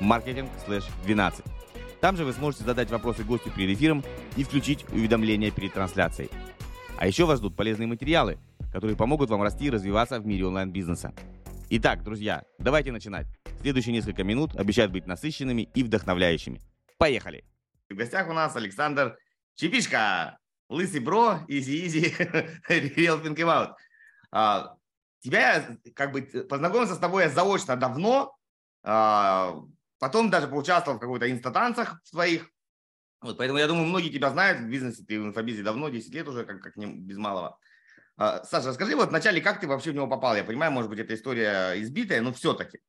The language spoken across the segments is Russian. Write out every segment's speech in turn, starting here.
marketing/12. Там же вы сможете задать вопросы гостю перед эфиром и включить уведомления перед трансляцией. А еще вас ждут полезные материалы, которые помогут вам расти и развиваться в мире онлайн-бизнеса. Итак, друзья, давайте начинать. Следующие несколько минут обещают быть насыщенными и вдохновляющими. Поехали! В гостях у нас Александр Чепишка, лысый бро, easy-easy. А, тебя, как бы, познакомился с тобой я заочно давно, потом даже поучаствовал в какой-то инстатанцах своих. Вот, поэтому я думаю, многие тебя знают в бизнесе, ты в инфобизе давно, 10 лет уже, как, как не, без малого. А, Саша, расскажи вот вначале, как ты вообще в него попал? Я понимаю, может быть, эта история избитая, но все-таки.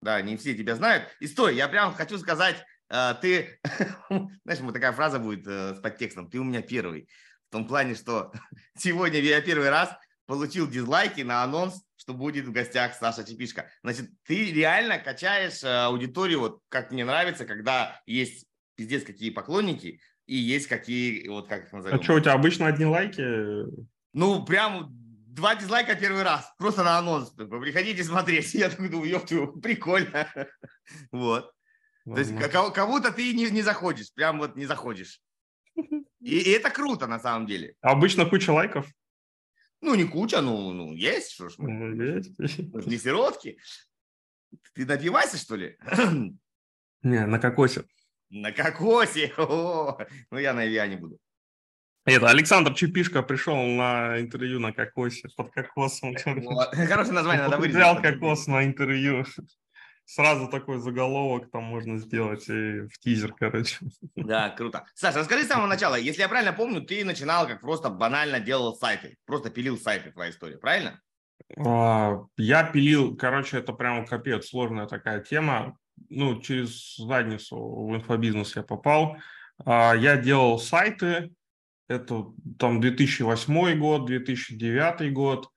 Да, не все тебя знают. История, я прям хочу сказать, а, ты, знаешь, вот такая фраза будет э, с подтекстом, ты у меня первый. В том плане, что сегодня я первый раз получил дизлайки на анонс что будет в гостях Саша Чепишка. Значит, ты реально качаешь э, аудиторию, вот как мне нравится, когда есть пиздец какие поклонники и есть какие, вот как их назовем. А что, у тебя обычно одни лайки? Ну, прям два дизлайка первый раз, просто на анонс. Приходите смотреть. Я такой думаю, ёпту, прикольно. Вот. То есть кого-то ты не, не заходишь, прям вот не заходишь. И, и это круто на самом деле. Обычно куча лайков. Ну, не куча, ну, ну есть, что ж мы. Ну, есть. Мы не сиротки. Ты напивайся, что ли? Не, на кокосе. На кокосе? О, ну, я на я не буду. Это Александр Чепишка пришел на интервью на кокосе, под кокосом. Хорошее название, надо вырезать. Взял кокос на интервью сразу такой заголовок там можно сделать и в тизер, короче. Да, круто. Саша, расскажи с самого начала. Если я правильно помню, ты начинал как просто банально делал сайты. Просто пилил сайты, твоя история, правильно? А, я пилил, короче, это прям капец, сложная такая тема. Ну, через задницу в инфобизнес я попал. А, я делал сайты, это там 2008 год, 2009 год,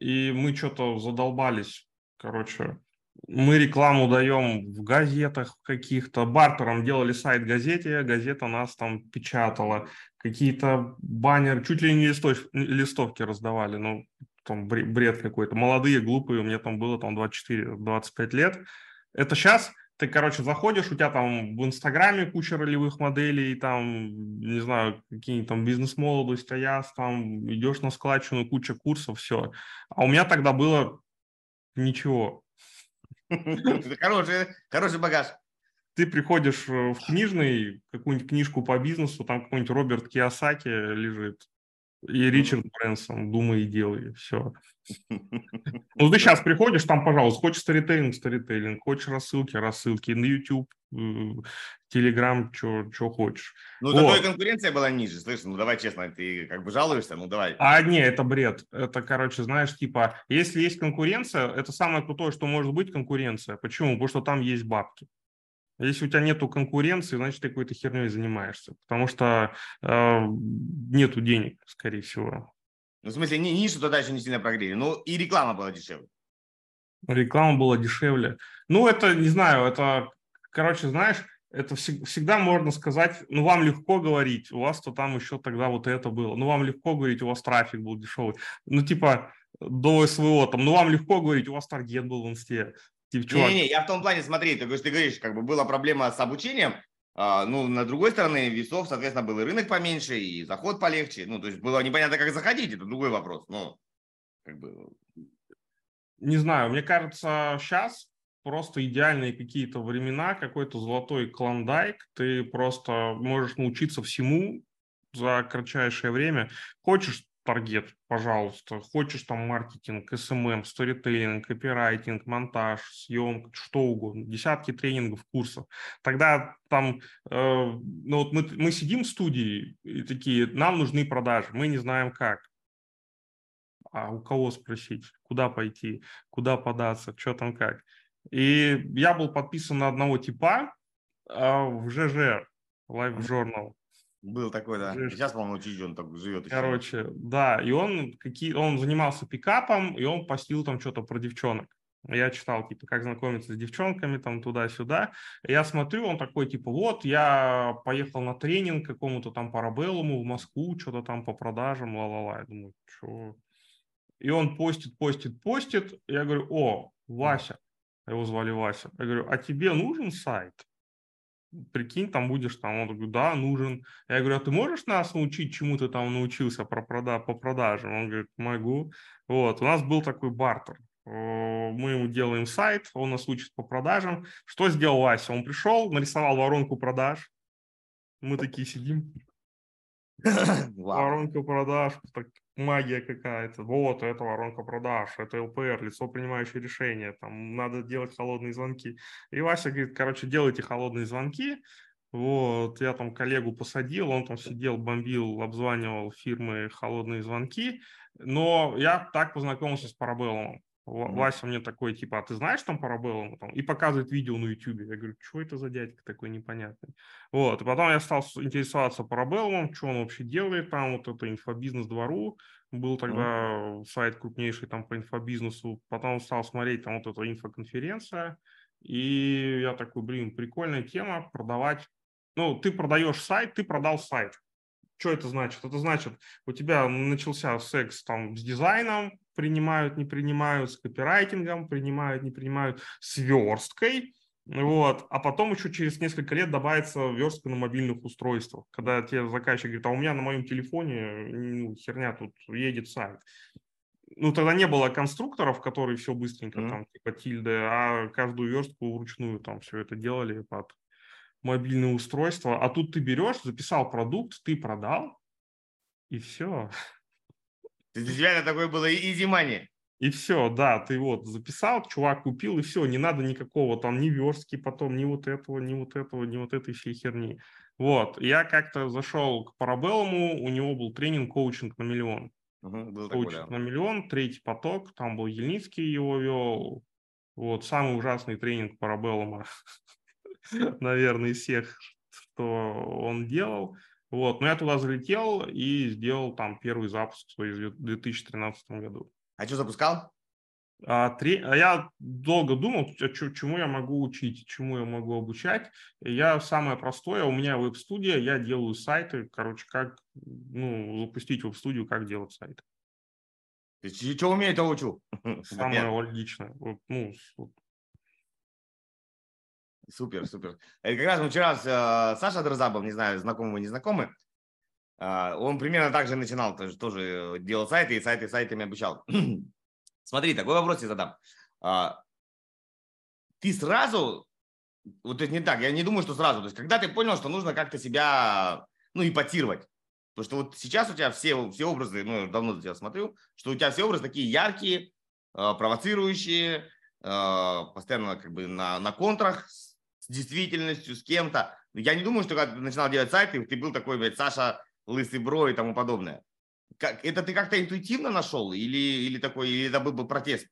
и мы что-то задолбались, короче, мы рекламу даем в газетах каких-то, бартером делали сайт газете, газета нас там печатала, какие-то баннеры, чуть ли не листов, листовки раздавали, ну, там бред какой-то, молодые, глупые, у меня там было там 24-25 лет. Это сейчас ты, короче, заходишь, у тебя там в Инстаграме куча ролевых моделей, там, не знаю, какие-нибудь там бизнес-молодость, а я там идешь на складчину, куча курсов, все. А у меня тогда было ничего. Хороший, хороший багаж. Ты приходишь э, в книжный, какую-нибудь книжку по бизнесу, там какой-нибудь Роберт Киосаки лежит, и Ричард Брэнсон, думай и делай, все. Ну, ты сейчас приходишь, там, пожалуйста, хочешь старитейлинг, старитейлинг, хочешь рассылки, рассылки, на YouTube, Telegram, что хочешь. Ну, зато вот. и конкуренция была ниже, слышишь, ну, давай честно, ты как бы жалуешься, ну, давай. А, не, это бред. Это, короче, знаешь, типа, если есть конкуренция, это самое крутое, что может быть конкуренция. Почему? Потому что там есть бабки. Если у тебя нету конкуренции, значит, ты какой-то херней занимаешься, потому что э, нету денег, скорее всего. Ну, в смысле, нишу тогда еще не сильно прогрели. Ну, и реклама была дешевле. Реклама была дешевле. Ну, это, не знаю, это, короче, знаешь, это всегда можно сказать, ну, вам легко говорить, у вас-то там еще тогда вот это было. Ну, вам легко говорить, у вас трафик был дешевый. Ну, типа, до СВО там, ну, вам легко говорить, у вас таргет был в инсте. Типа, Не-не-не, я в том плане, смотри, ты говоришь, ты говоришь, как бы была проблема с обучением, а, ну, на другой стороне весов, соответственно, был и рынок поменьше, и заход полегче. Ну, то есть было непонятно, как заходить, это другой вопрос. Ну, как бы... Не знаю, мне кажется, сейчас просто идеальные какие-то времена, какой-то золотой клондайк, ты просто можешь научиться всему за кратчайшее время. Хочешь таргет, пожалуйста. Хочешь там маркетинг, СММ, сторителлинг, копирайтинг, монтаж, съемка, что угодно. Десятки тренингов, курсов. Тогда там, э, ну вот мы, мы сидим в студии и такие, нам нужны продажи, мы не знаем как. А у кого спросить, куда пойти, куда податься, что там как. И я был подписан на одного типа, а, в ЖЖ, Live Journal. Был такой, да. Жесть. Сейчас, по-моему, Чичи, он так живет. еще. Короче, да, и он, какие, он занимался пикапом, и он постил там что-то про девчонок. Я читал, типа, как знакомиться с девчонками, там, туда-сюда. Я смотрю, он такой, типа, вот, я поехал на тренинг какому-то там парабеллуму в Москву, что-то там по продажам, ла-ла-ла. Я думаю, что... И он постит, постит, постит. Я говорю, о, Вася, его звали Вася. Я говорю, а тебе нужен сайт? Прикинь, там будешь там. Он говорит, да, нужен. Я говорю, а ты можешь нас научить, чему ты там научился про прода по продажам? Он говорит, могу. Вот, у нас был такой бартер. Мы ему делаем сайт, он нас учит по продажам. Что сделал Вася? Он пришел, нарисовал воронку продаж. Мы такие сидим, воронка продаж, так, магия какая-то. Вот, это воронка продаж, это ЛПР, лицо принимающее решение, там надо делать холодные звонки. И Вася говорит, короче, делайте холодные звонки. Вот, я там коллегу посадил, он там сидел, бомбил, обзванивал фирмы холодные звонки. Но я так познакомился с Парабеллумом. Вася мне такой, типа, а ты знаешь там Парабеллум? Там, И показывает видео на Ютубе. Я говорю, что это за дядька такой непонятный? Вот, и потом я стал интересоваться Парабеллумом, что он вообще делает там, вот это инфобизнес двору, был тогда сайт крупнейший там по инфобизнесу, потом стал смотреть там вот эта инфоконференция, и я такой, блин, прикольная тема, продавать, ну, ты продаешь сайт, ты продал сайт. Что это значит? Это значит, у тебя начался секс там с дизайном, принимают, не принимают, с копирайтингом, принимают, не принимают, с версткой, вот, а потом еще через несколько лет добавится верстка на мобильных устройствах, когда тебе заказчик говорит, а у меня на моем телефоне ну, херня тут едет сайт. Ну, тогда не было конструкторов, которые все быстренько Мгм. там, типа тильды, а каждую верстку вручную там все это делали под мобильное устройство. А тут ты берешь, записал продукт, ты продал, и все. Для тебя это такое было изи money. И все, да, ты вот записал, чувак купил, и все, не надо никакого там ни верстки потом, ни вот этого, ни вот этого, ни вот этой всей херни. Вот, я как-то зашел к Парабеллуму, у него был тренинг коучинг на миллион. Такой, Коучинг на миллион, третий поток, там был Ельницкий его вел. Вот, самый ужасный тренинг Парабеллума, наверное, из всех, что он делал. Вот, но я туда залетел и сделал там первый запуск свой в 2013 году. А что запускал? А, тре- а я долго думал, чему я могу учить, чему я могу обучать. Я самое простое, у меня веб-студия, я делаю сайты, короче, как ну, запустить веб-студию, как делать сайт. То есть, что умею, то учу. Самое логичное. Ну, Супер, супер. Это как раз вчера с э, Саша Дрозабов, не знаю, знакомы вы, не знакомы, а, он примерно так же начинал, тоже, тоже делал сайты и сайты сайтами обучал. Смотри, такой вопрос тебе задам. А, Ты сразу, вот то есть не так, я не думаю, что сразу, то есть когда ты понял, что нужно как-то себя, ну, ипотировать, Потому что вот сейчас у тебя все, все образы, ну, я давно за тебя смотрю, что у тебя все образы такие яркие, э, провоцирующие, э, постоянно как бы на, на контрах с действительностью, с кем-то. Я не думаю, что когда ты начинал делать сайты, ты был такой, блядь, Саша, лысый бро и тому подобное. Как, это ты как-то интуитивно нашел или, или такой, или это был бы протест?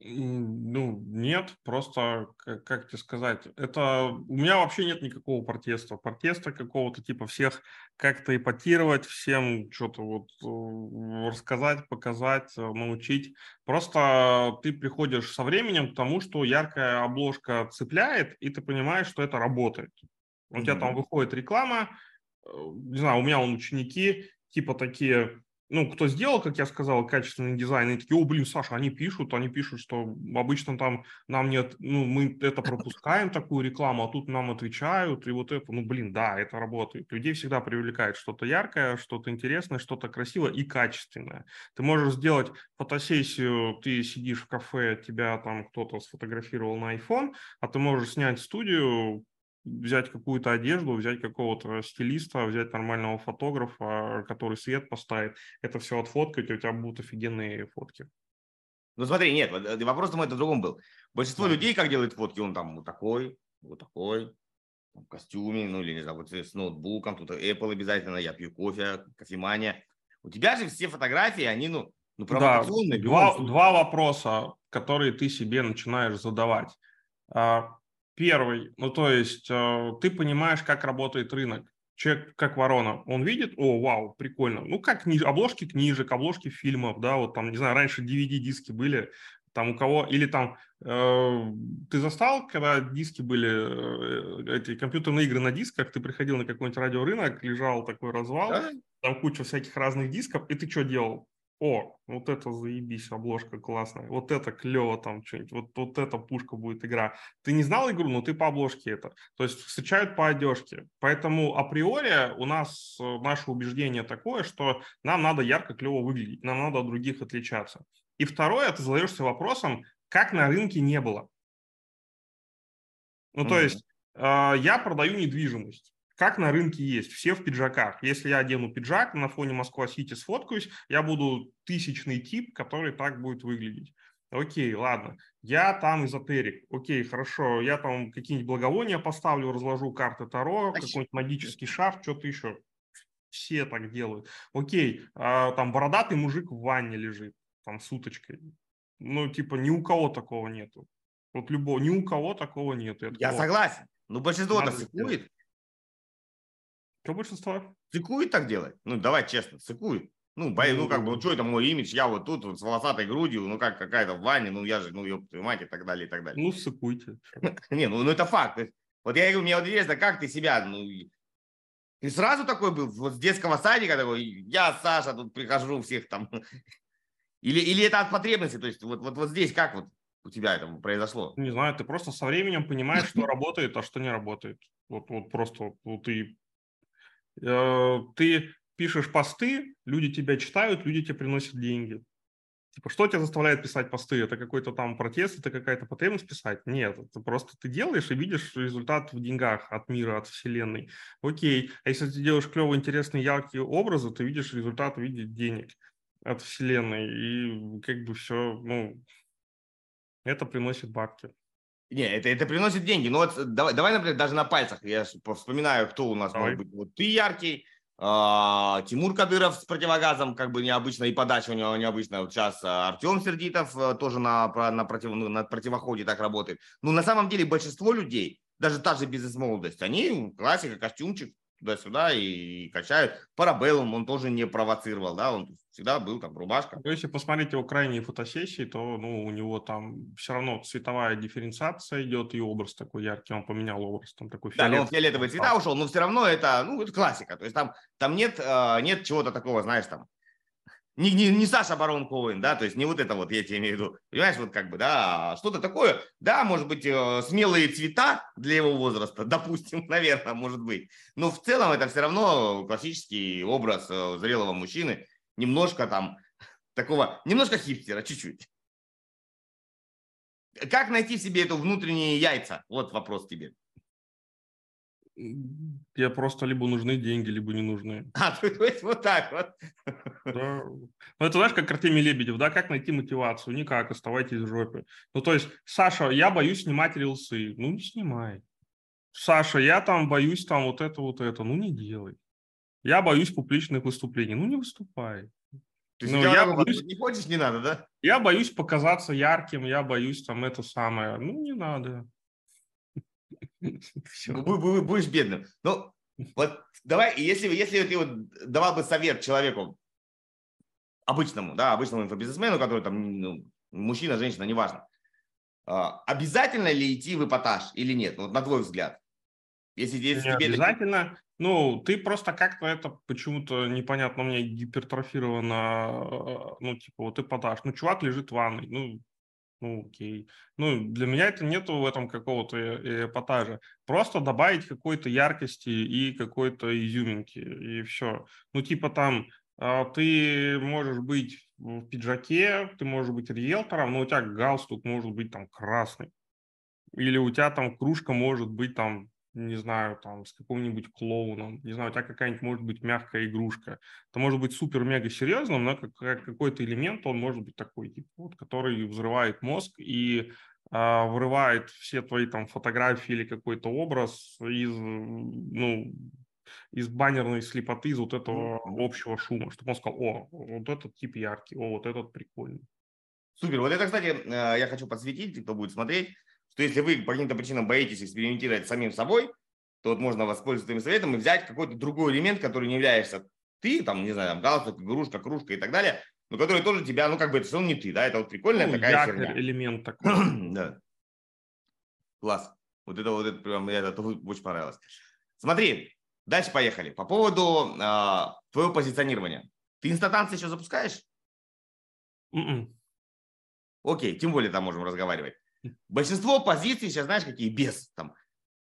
Ну, нет, просто, как, как тебе сказать, это у меня вообще нет никакого протеста. Протеста какого-то типа всех как-то ипотировать, всем что-то вот э, рассказать, показать, э, научить. Просто ты приходишь со временем к тому, что яркая обложка цепляет, и ты понимаешь, что это работает. У тебя там выходит реклама, э, не знаю, у меня он ученики типа такие, ну, кто сделал, как я сказал, качественный дизайн, и такие, о, блин, Саша, они пишут, они пишут, что обычно там нам нет, ну, мы это пропускаем, такую рекламу, а тут нам отвечают, и вот это, ну, блин, да, это работает. Людей всегда привлекает что-то яркое, что-то интересное, что-то красивое и качественное. Ты можешь сделать фотосессию, ты сидишь в кафе, тебя там кто-то сфотографировал на iPhone, а ты можешь снять студию, взять какую-то одежду, взять какого-то стилиста, взять нормального фотографа, который свет поставит, это все отфоткать, и у тебя будут офигенные фотки. Ну смотри, нет, э, вопрос там это в другом был. Большинство Да. людей, как делают фотки, он там вот такой, вот такой, в костюме, ну или не знаю, вот с ноутбуком, тут Apple обязательно, я пью кофе, кофемания. У тебя же все фотографии, они, ну, ну Да, провокационные. любом два, два вопроса, которые ты себе начинаешь задавать. А, Первый, ну то есть э, ты понимаешь, как работает рынок. Человек, как ворона, он видит, о, вау, прикольно. Ну, как книж... обложки книжек, обложки фильмов, да, вот там, не знаю, раньше DVD-диски были, там у кого, или там, э, ты застал, когда диски были, э, эти компьютерные игры на дисках, ты приходил на какой-нибудь радиорынок, лежал такой развал, да? там куча всяких разных дисков, и ты что делал? О, вот это заебись, обложка классная, вот это клево там что-нибудь, вот, вот эта пушка будет игра. Ты не знал игру, но ты по обложке это. То есть встречают по одежке. Поэтому априори у нас э, наше убеждение такое, что нам надо ярко, клево выглядеть, нам надо от других отличаться. И второе, ты задаешься вопросом, как на рынке не было. Ну, mm-hmm. то есть э, я продаю недвижимость. Как на рынке есть, все в пиджаках. Если я одену пиджак, на фоне Москва-Сити сфоткаюсь, я буду тысячный тип, который так будет выглядеть. Окей, ладно. Я там эзотерик. Окей, хорошо. Я там какие-нибудь благовония поставлю, разложу карты Таро, какой-нибудь магический шар, что-то еще. Все так делают. Окей, а, там бородатый мужик в ванне лежит там с уточкой. Ну, типа, ни у кого такого нету. Вот любого, ни у кого такого нету. Я, Я согласен. Ну, большинство-то цикует. Что большинство? Цикует так делать. Ну, давай честно, цикует. Ну, бо, ну, как бы, ну, что это мой имидж, я вот тут вот с волосатой грудью, ну, как какая-то в ванне, ну, я же, ну, ёб твою мать, и так далее, и так далее. Ну, цикуйте. Не, ну, ну, это факт. Вот я говорю, мне вот интересно, как ты себя, ну, ты сразу такой был, вот с детского садика такой, я, Саша, тут прихожу всех там или, или это от потребности? То есть вот, вот, вот здесь как вот у тебя это произошло? Не знаю, ты просто со временем понимаешь, что работает, а что не работает. Вот, вот просто вот ты, ты пишешь посты, люди тебя читают, люди тебе приносят деньги. Типа, что тебя заставляет писать посты? Это какой-то там протест, это какая-то потребность писать? Нет, это просто ты делаешь и видишь результат в деньгах от мира, от вселенной. Окей, а если ты делаешь клевые, интересные, яркие образы, ты видишь результат в виде денег от Вселенной, и как бы все, ну, это приносит бабки. Не, это, это приносит деньги. Ну вот давай, давай, например, даже на пальцах. Я вспоминаю, кто у нас давай. может быть. Вот ты яркий, а, Тимур Кадыров с противогазом, как бы необычно, и подача у него необычная. Вот сейчас а, Артем Сердитов а, тоже на, на, против, ну, на противоходе так работает. Ну, на самом деле, большинство людей, даже та же бизнес-молодость, они классика, костюмчик, туда-сюда и, и качают. Парабеллум он тоже не провоцировал, да, он всегда был там рубашка. Ну, если посмотреть его крайние фотосессии, то ну, у него там все равно цветовая дифференциация идет, и образ такой яркий, он поменял образ, там такой фиолетовый. Да, но он фиолетовые цвета ушел, но все равно это, ну, это классика, то есть там, там нет, э, нет чего-то такого, знаешь, там, не, не, не Саша Барон Коэн, да, то есть не вот это вот, я тебе имею в виду, понимаешь, вот как бы, да, что-то такое, да, может быть, э, смелые цвета для его возраста, допустим, наверное, может быть, но в целом это все равно классический образ э, зрелого мужчины, немножко там такого, немножко хипстера, чуть-чуть. Как найти себе это внутренние яйца? Вот вопрос тебе. Я просто либо нужны деньги, либо не нужны. А, то есть вот так вот. Да. Ну, это знаешь, как Артемий Лебедев, да, как найти мотивацию? Никак, оставайтесь в жопе. Ну, то есть, Саша, я боюсь снимать рилсы. Ну, не снимай. Саша, я там боюсь там вот это, вот это. Ну, не делай. Я боюсь публичных выступлений. Ну, не выступай. То есть, ну, я боюсь, не хочешь, не надо, да? Я боюсь показаться ярким, я боюсь там это самое. Ну, не надо. Будешь бедным. Ну, вот давай, если, если ты вот давал бы совет человеку, обычному, да, обычному инфобизнесмену, который там, ну, мужчина, женщина, неважно, а, обязательно ли идти в эпатаж или нет, вот на твой взгляд? Если, если не тебе обязательно. Это... Ну, ты просто как-то это почему-то непонятно меня гипертрофировано, ну, типа, вот эпатаж. Ну, чувак лежит в ванной, ну, ну, окей. Ну, для меня это нету в этом какого-то э, э, эпатажа. Просто добавить какой-то яркости и какой-то изюминки, и все. Ну, типа там а, ты можешь быть в пиджаке, ты можешь быть риэлтором, но у тебя галстук может быть там красный. Или у тебя там кружка может быть там не знаю, там, с каким-нибудь клоуном, не знаю, у тебя какая-нибудь может быть мягкая игрушка. Это может быть супер-мега серьезным, но как, как какой-то элемент, он может быть такой, типа, вот, который взрывает мозг и э, вырывает все твои там фотографии или какой-то образ из, ну, из баннерной слепоты, из вот этого общего шума, чтобы он сказал, о, вот этот тип яркий, о, вот этот прикольный. Супер. Вот это, кстати, э, я хочу подсветить, кто будет смотреть, что если вы по каким-то причинам боитесь экспериментировать с самим собой, то вот можно воспользоваться этим советом и взять какой-то другой элемент, который не являешься ты, там, не знаю, там, галстук, игрушка, кружка и так далее, но который тоже тебя, ну, как бы, это все равно не ты, да, это вот прикольная ну, такая херня. элемент такой. да. Класс. Вот это вот это прям, мне это очень понравилось. Смотри, дальше поехали. По поводу э, твоего позиционирования. Ты инстатанцы еще запускаешь? Mm-mm. М-м. Окей, тем более там можем разговаривать. Большинство позиций сейчас, знаешь, какие без там.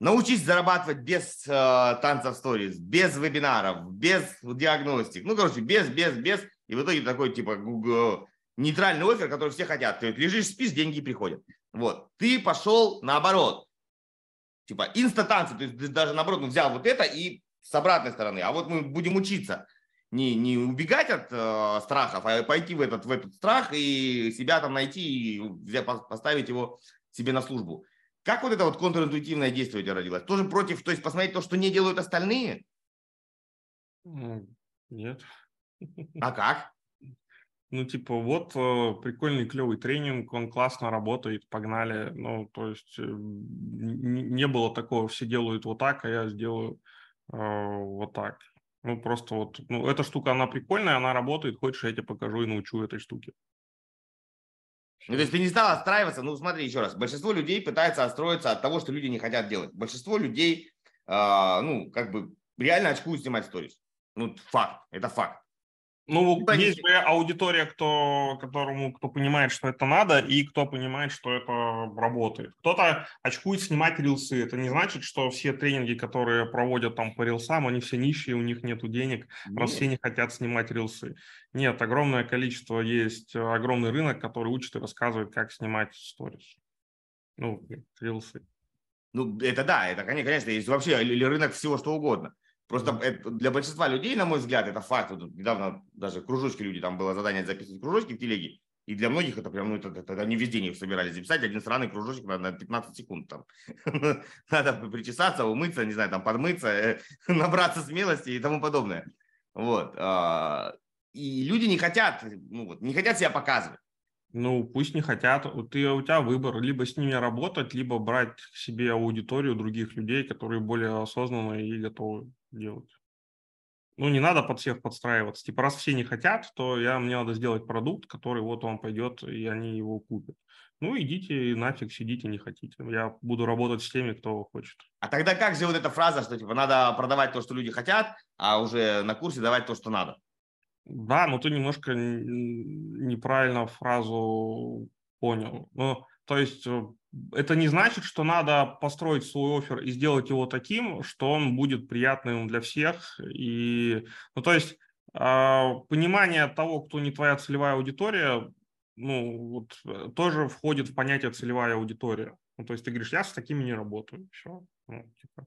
Научись зарабатывать без э, танцев сторис, без вебинаров, без диагностик. Ну, короче, без, без, без. И в итоге такой, типа, Google, нейтральный офер, который все хотят. Ты лежишь, спишь, деньги приходят. Вот. Ты пошел наоборот. Типа, инста-танцы. То есть ты даже наоборот взял вот это и с обратной стороны. А вот мы будем учиться не, не убегать от э, страхов, а пойти в этот, в этот страх и себя там найти и взять, поставить его себе на службу. Как вот это вот контринтуитивное действие у тебя родилось? Тоже против, то есть посмотреть то, что не делают остальные? Нет. А как? Ну, типа, вот э, прикольный, клевый тренинг, он классно работает, погнали. Ну, то есть э, не было такого, все делают вот так, а я сделаю э, вот так. Ну, просто вот, ну, эта штука, она прикольная, она работает, хочешь, я тебе покажу и научу этой штуке. Ну, то есть ты не стал отстраиваться, ну, смотри еще раз, большинство людей пытается отстроиться от того, что люди не хотят делать. Большинство людей, э, ну, как бы реально очкуют снимать сторис. Ну, факт, это факт. Ну, типа есть же аудитория, кто, которому, кто понимает, что это надо, и кто понимает, что это работает. Кто-то очкует снимать рилсы. Это не значит, что все тренинги, которые проводят там по рилсам, они все нищие, у них нет денег, нет. раз все не хотят снимать рилсы. Нет, огромное количество есть, огромный рынок, который учит и рассказывает, как снимать сторис. Ну, рилсы. Ну, это да, это, конечно, есть вообще рынок всего, что угодно. Просто это, для большинства людей, на мой взгляд, это факт. Вот недавно даже кружочки люди, там было задание записывать кружочки в телеге, и для многих это прям, ну, это, это, это они везде не собирались записать, один сраный кружочек на, на 15 секунд там. Надо причесаться, умыться, не знаю, там подмыться, э, набраться смелости и тому подобное. Вот. А, и люди не хотят, ну, вот, не хотят себя показывать. Ну, пусть не хотят. Ты, у тебя выбор. Либо с ними работать, либо брать к себе аудиторию других людей, которые более осознанно и готовы делать. Ну, не надо под всех подстраиваться. Типа, раз все не хотят, то я, мне надо сделать продукт, который вот он пойдет, и они его купят. Ну, идите нафиг, сидите, не хотите. Я буду работать с теми, кто хочет. А тогда как же вот эта фраза, что типа надо продавать то, что люди хотят, а уже на курсе давать то, что надо? Да, но ты немножко неправильно фразу понял. Ну, то есть э, это не значит, что надо построить свой офер и сделать его таким, что он будет приятным для всех. И, ну, то есть э, понимание того, кто не твоя целевая аудитория, ну, вот, тоже входит в понятие целевая аудитория. Ну, то есть ты говоришь, я с такими не работаю. Все. Ну, типа.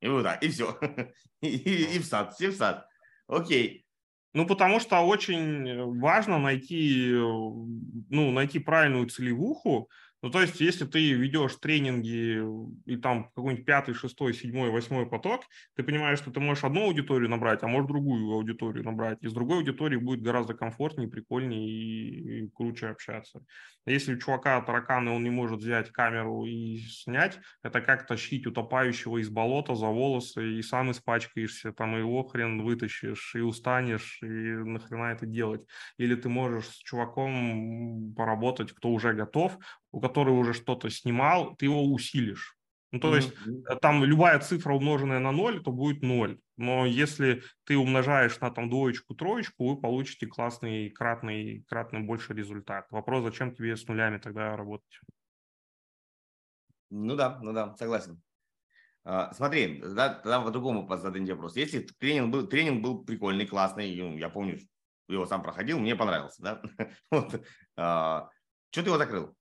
И вот так, и все. И в сад, все в сад. Окей. Ну, потому что очень важно найти, ну, найти правильную целевуху, ну, то есть, если ты ведешь тренинги и там какой-нибудь пятый, шестой, седьмой, восьмой поток, ты понимаешь, что ты можешь одну аудиторию набрать, а можешь другую аудиторию набрать. И с другой аудиторией будет гораздо комфортнее, прикольнее и, и круче общаться. Если у чувака тараканы, он не может взять камеру и снять, это как тащить утопающего из болота за волосы, и сам испачкаешься, там его хрен вытащишь, и устанешь, и нахрена это делать. Или ты можешь с чуваком поработать, кто уже готов, у которого уже что-то снимал, ты его усилишь. Ну, то mm-hmm. есть э, там любая цифра, умноженная на ноль, то будет ноль. Но если ты умножаешь на там двоечку, троечку, вы получите классный, кратный, кратный больше результат. Вопрос, зачем тебе с нулями тогда работать? Ну да, ну да, согласен. А, смотри, да, тогда по-другому зададим вопрос. Если тренинг был, тренинг был прикольный, классный, ну, я помню, его сам проходил, мне понравился, да? вот. а, что ты его закрыл?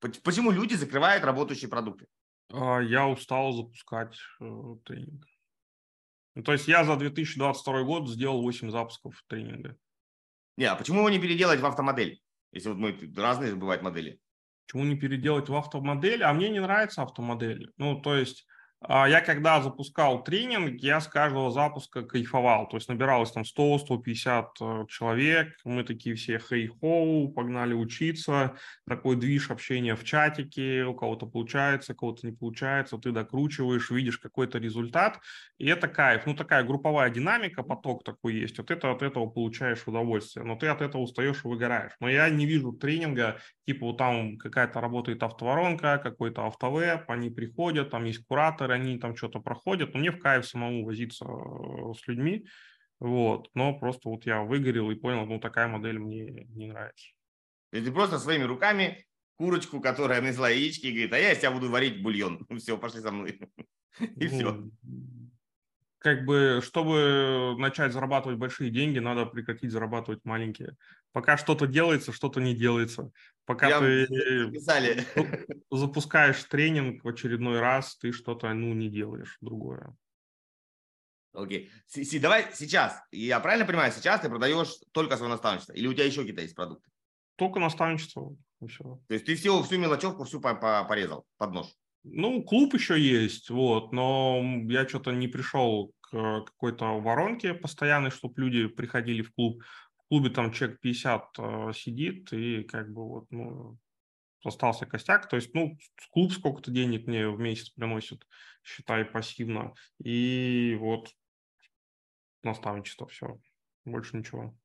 Почему люди закрывают работающие продукты? А, я устал запускать э, тренинг. Ну, то есть я за 2022 год сделал 8 запусков тренинга. Не, а почему его не переделать в автомодель? Если вот мы разные бывают модели. Почему не переделать в автомодель? А мне не нравится автомодель. Ну, то есть я когда запускал тренинг, я с каждого запуска кайфовал. То есть набиралось там 100-150 э, человек. Мы такие все хей-хоу, погнали учиться. Такой движ общения в чатике. У кого-то получается, у кого-то не получается. Ты докручиваешь, видишь какой-то результат. И это кайф. Ну, такая групповая динамика, поток такой есть. Вот это от этого получаешь удовольствие. Но ты от этого устаешь и выгораешь. Но я не вижу тренинга, типа вот там какая-то работает автоворонка, какой-то автовеб, они приходят, там есть кураторы, они там что-то проходят, но мне в кайф самому возиться э, с людьми, вот, но просто вот я выгорел и понял, ну такая модель мне не нравится. Есть ты просто своими руками курочку, которая несла яички, и говорит, а я из тебя буду варить бульон. Все, пошли со мной. И все. Ну, как бы, чтобы начать зарабатывать большие деньги, надо прекратить зарабатывать маленькие. Пока что-то делается, что-то не делается. Пока Прям ты записали. запускаешь тренинг в очередной раз, ты что-то ну, не делаешь другое. Окей. Okay. Давай сейчас, я правильно понимаю, сейчас ты продаешь только свое наставничество? Или у тебя еще какие-то есть продукты? Только наставничество. Все. То есть ты все, всю мелочевку всю порезал под нож? Ну, клуб еще есть, вот, но я что-то не пришел к какой-то воронке постоянной, чтобы люди приходили в клуб. В клубе там человек 50 э, сидит, и как бы вот, ну, остался костяк. То есть, ну, клуб сколько-то денег мне в месяц приносит, считай, пассивно. И вот наставничество, все. Больше ничего.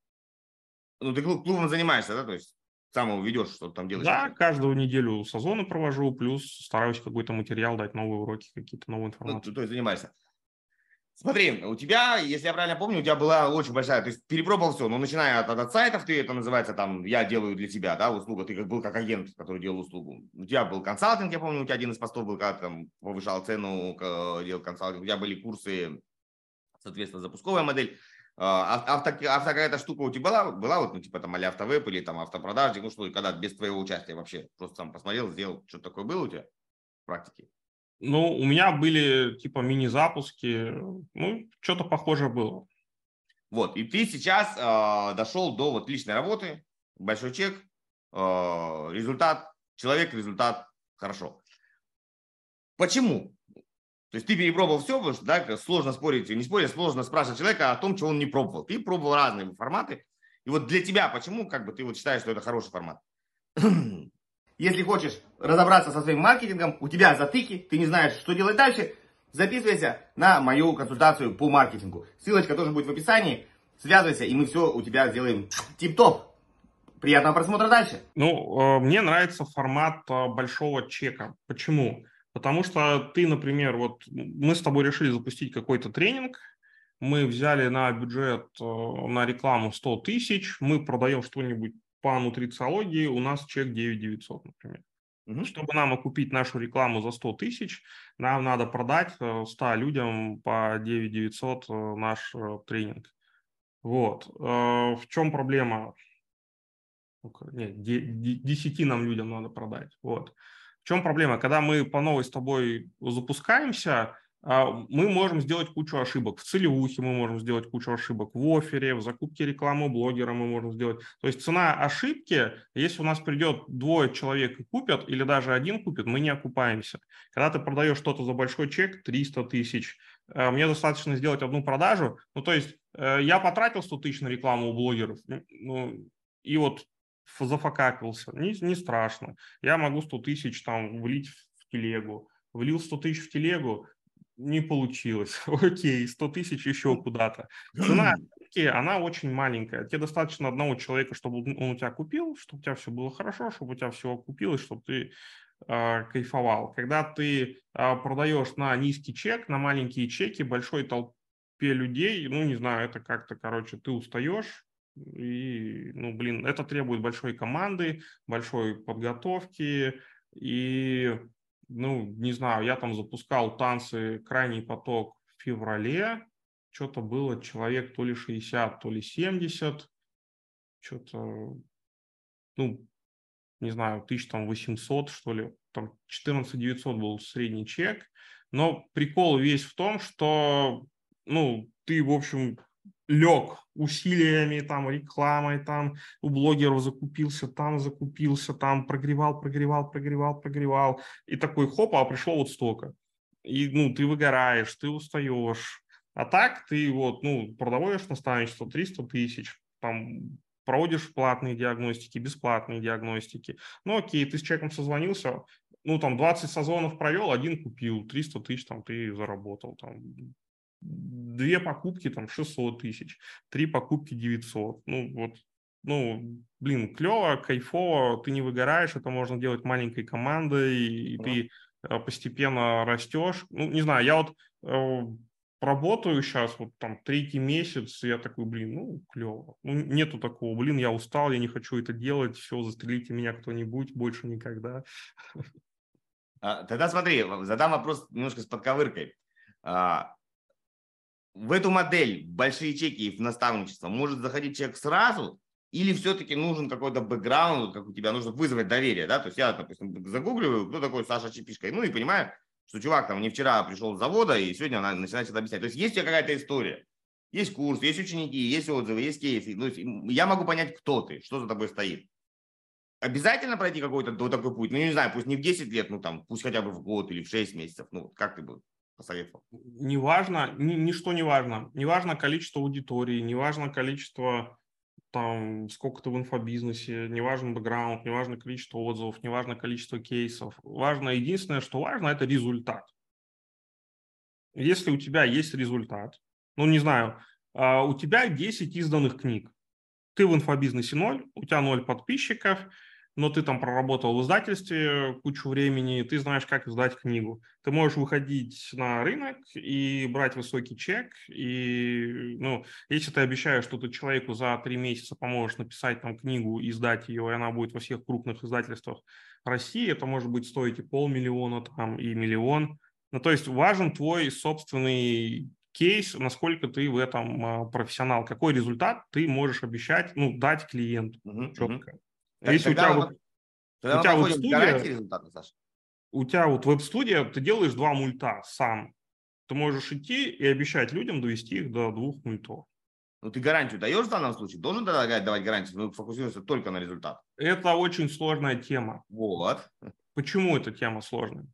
Ну, ты клубом занимаешься, да? То есть сам ведешь, что там делаешь? Да, каждую неделю созвоны провожу, плюс стараюсь какой-то материал дать, новые уроки, какие-то новые информации. Ну, то есть занимаешься. Смотри, у тебя, если я правильно помню, у тебя была очень большая, то есть перепробовал все, ну, начиная от, от сайтов, ты это называется там, я делаю для тебя, да, услуга, ты как был как агент, который делал услугу. У тебя был консалтинг, я помню, у тебя один из постов был, когда там повышал цену, делал консалтинг, у тебя были курсы, соответственно, запусковая модель. А, авто, авто какая-то штука у тебя была, была вот, ну, типа там а автовеб или там автопродажи, ну что, когда без твоего участия вообще, просто там посмотрел, сделал, что такое было у тебя в практике? Ну, у меня были типа мини-запуски, ну, что-то похожее было. Вот, и ты сейчас э, дошел до вот личной работы, большой чек, э, результат, человек, результат, хорошо. Почему? То есть ты перепробовал все, потому что да, сложно спорить, не спорить, сложно спрашивать человека о том, чего он не пробовал. Ты пробовал разные форматы. И вот для тебя почему как бы ты вот считаешь, что это хороший формат? Если хочешь разобраться со своим маркетингом, у тебя затыки, ты не знаешь, что делать дальше, записывайся на мою консультацию по маркетингу. Ссылочка тоже будет в описании. Связывайся, и мы все у тебя сделаем тип-топ. Приятного просмотра дальше. Ну, э, мне нравится формат э, большого чека. Почему? Потому что ты, например, вот мы с тобой решили запустить какой-то тренинг, мы взяли на бюджет, э, на рекламу 100 тысяч, мы продаем что-нибудь по нутрициологии у нас чек 9900, например. Угу. Чтобы нам окупить нашу рекламу за 100 тысяч, нам надо продать 100 э, людям по 9900 э, наш э, тренинг. Вот. В чем проблема? Нет, 10 нам людям надо продать. Вот. В чем проблема? Когда мы по новой с тобой запускаемся, мы можем сделать кучу ошибок. В целевухе мы можем сделать кучу ошибок, в офере, в закупке рекламы блогера мы можем сделать. То есть цена ошибки, если у нас придет двое человек и купят, или даже один купит, мы не окупаемся. Когда ты продаешь что-то за большой чек, 300 тысяч, э, мне достаточно сделать одну продажу. Ну, то есть э, я потратил 100 тысяч на рекламу у блогеров, ну, и вот зафакапился, не, не страшно. Я могу 100 тысяч там влить в телегу. Влил 100 тысяч в телегу, не получилось. Окей, 100 тысяч еще куда-то. Цена она очень маленькая. Тебе достаточно одного человека, чтобы он у тебя купил, чтобы у тебя все было хорошо, чтобы у тебя все окупилось, чтобы ты э, кайфовал. Когда ты э, продаешь на низкий чек, на маленькие чеки, большой толпе людей, ну, не знаю, это как-то, короче, ты устаешь, и, ну, блин, это требует большой команды, большой подготовки, и ну, не знаю, я там запускал танцы. «Крайний поток» в феврале, что-то было человек то ли 60, то ли 70, что-то, ну, не знаю, 1800, что ли, там 14 900 был средний чек, но прикол весь в том, что, ну, ты, в общем, лег усилиями, там, рекламой, там, у блогеров закупился, там закупился, там, прогревал, прогревал, прогревал, прогревал, и такой, хоп, а пришло вот столько. и, ну, ты выгораешь, ты устаешь. А так ты вот, ну, продаваешь наставничество 300 тысяч, там, проводишь платные диагностики, бесплатные диагностики. Ну, окей, ты с человеком созвонился, ну, там, 20 созвонов провел, один купил, 300 тысяч там ты заработал, там, две покупки, там, 600 тысяч, три покупки 900. Ну, вот, ну, блин, клево, кайфово, ты не выгораешь, это можно делать маленькой командой, и да. ты э, постепенно растешь. Ну, не знаю, я вот э, работаю сейчас, вот там третий месяц, я такой, блин, ну, клево. Ну, нету такого, блин, я устал, я не хочу это делать, все, застрелите меня кто-нибудь, больше никогда. А, тогда смотри, задам вопрос немножко с подковыркой. А, в эту модель большие чеки и в наставничество может заходить человек сразу, или все-таки нужен какой-то бэкграунд, как у тебя нужно вызвать доверие, да, то есть я, допустим, загугливаю, кто такой Саша Чепишка, ну и понимаю, что чувак там не вчера пришел с завода и сегодня она начинает это объяснять. То есть есть у тебя какая-то история, есть курс, есть ученики, есть отзывы, есть кейсы. Ну, я могу понять, кто ты, что за тобой стоит. Обязательно пройти какой-то вот такой путь? Ну, не знаю, пусть не в 10 лет, ну, там, пусть хотя бы в год или в 6 месяцев. Ну, как ты бы посоветовал? Неважно, ни, ничто не важно. Не количество аудитории, не важно количество там сколько ты в инфобизнесе, не бэкграунд, не важно количество отзывов, не важно количество кейсов. Важно, единственное, что важно, это результат. Если у тебя есть результат, ну, не знаю, а, у тебя 10 изданных книг, ты в инфобизнесе 0, у тебя 0 подписчиков – но ты там проработал в издательстве кучу времени, ты знаешь, как издать книгу. Ты можешь выходить на рынок и брать высокий чек, и, ну, если ты обещаешь, что ты человеку за три месяца поможешь написать там книгу, издать ее, и она будет во всех крупных издательствах России, это может быть стоить и полмиллиона там, и миллион. Ну, то есть важен твой собственный кейс, насколько ты в этом а, профессионал, какой результат ты можешь обещать, ну, дать клиенту uh-huh, четко. Uh-huh. Если у тебя, вот, у тебя вот студия, у тебя вот веб-студия, ты делаешь два мульта сам. Ты можешь идти и обещать людям довести их до двух мультов. Ну, ты гарантию даешь в данном случае? Должен давать гарантию? Мы фокусируемся только на результат. Это очень сложная тема. Вот. Почему эта тема сложная?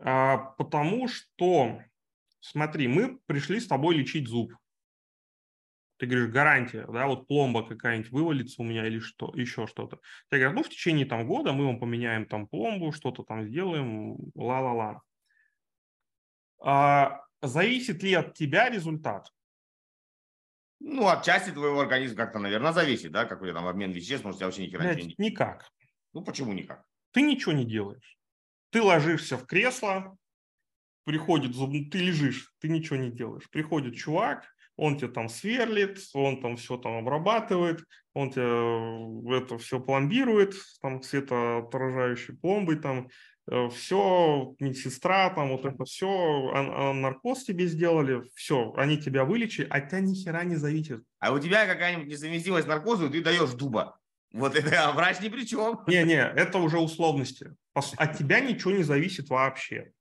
А, потому что, смотри, мы пришли с тобой лечить зуб ты говоришь, гарантия, да, вот пломба какая-нибудь вывалится у меня или что, еще что-то. Я говорю, ну, в течение там года мы вам поменяем там пломбу, что-то там сделаем, ла-ла-ла. А, зависит ли от тебя результат? Ну, от части твоего организма как-то, наверное, зависит, да, какой там обмен веществ, может, я вообще ни хера не... Никак. Ну, почему никак? Ты ничего не делаешь. Ты ложишься в кресло, приходит зуб, ты лежишь, ты ничего не делаешь. Приходит чувак, он тебе там сверлит, он там все там обрабатывает, он тебе это все пломбирует, там светоотражающей пломбой, там э, все, медсестра, там вот это все, а, а наркоз тебе сделали, все, они тебя вылечили, а тебя ни хера не зависит. А у тебя какая-нибудь несовместимость наркозу, ты даешь дуба. Вот это а врач ни при чем. Не-не, это уже условности. От тебя ничего не зависит вообще.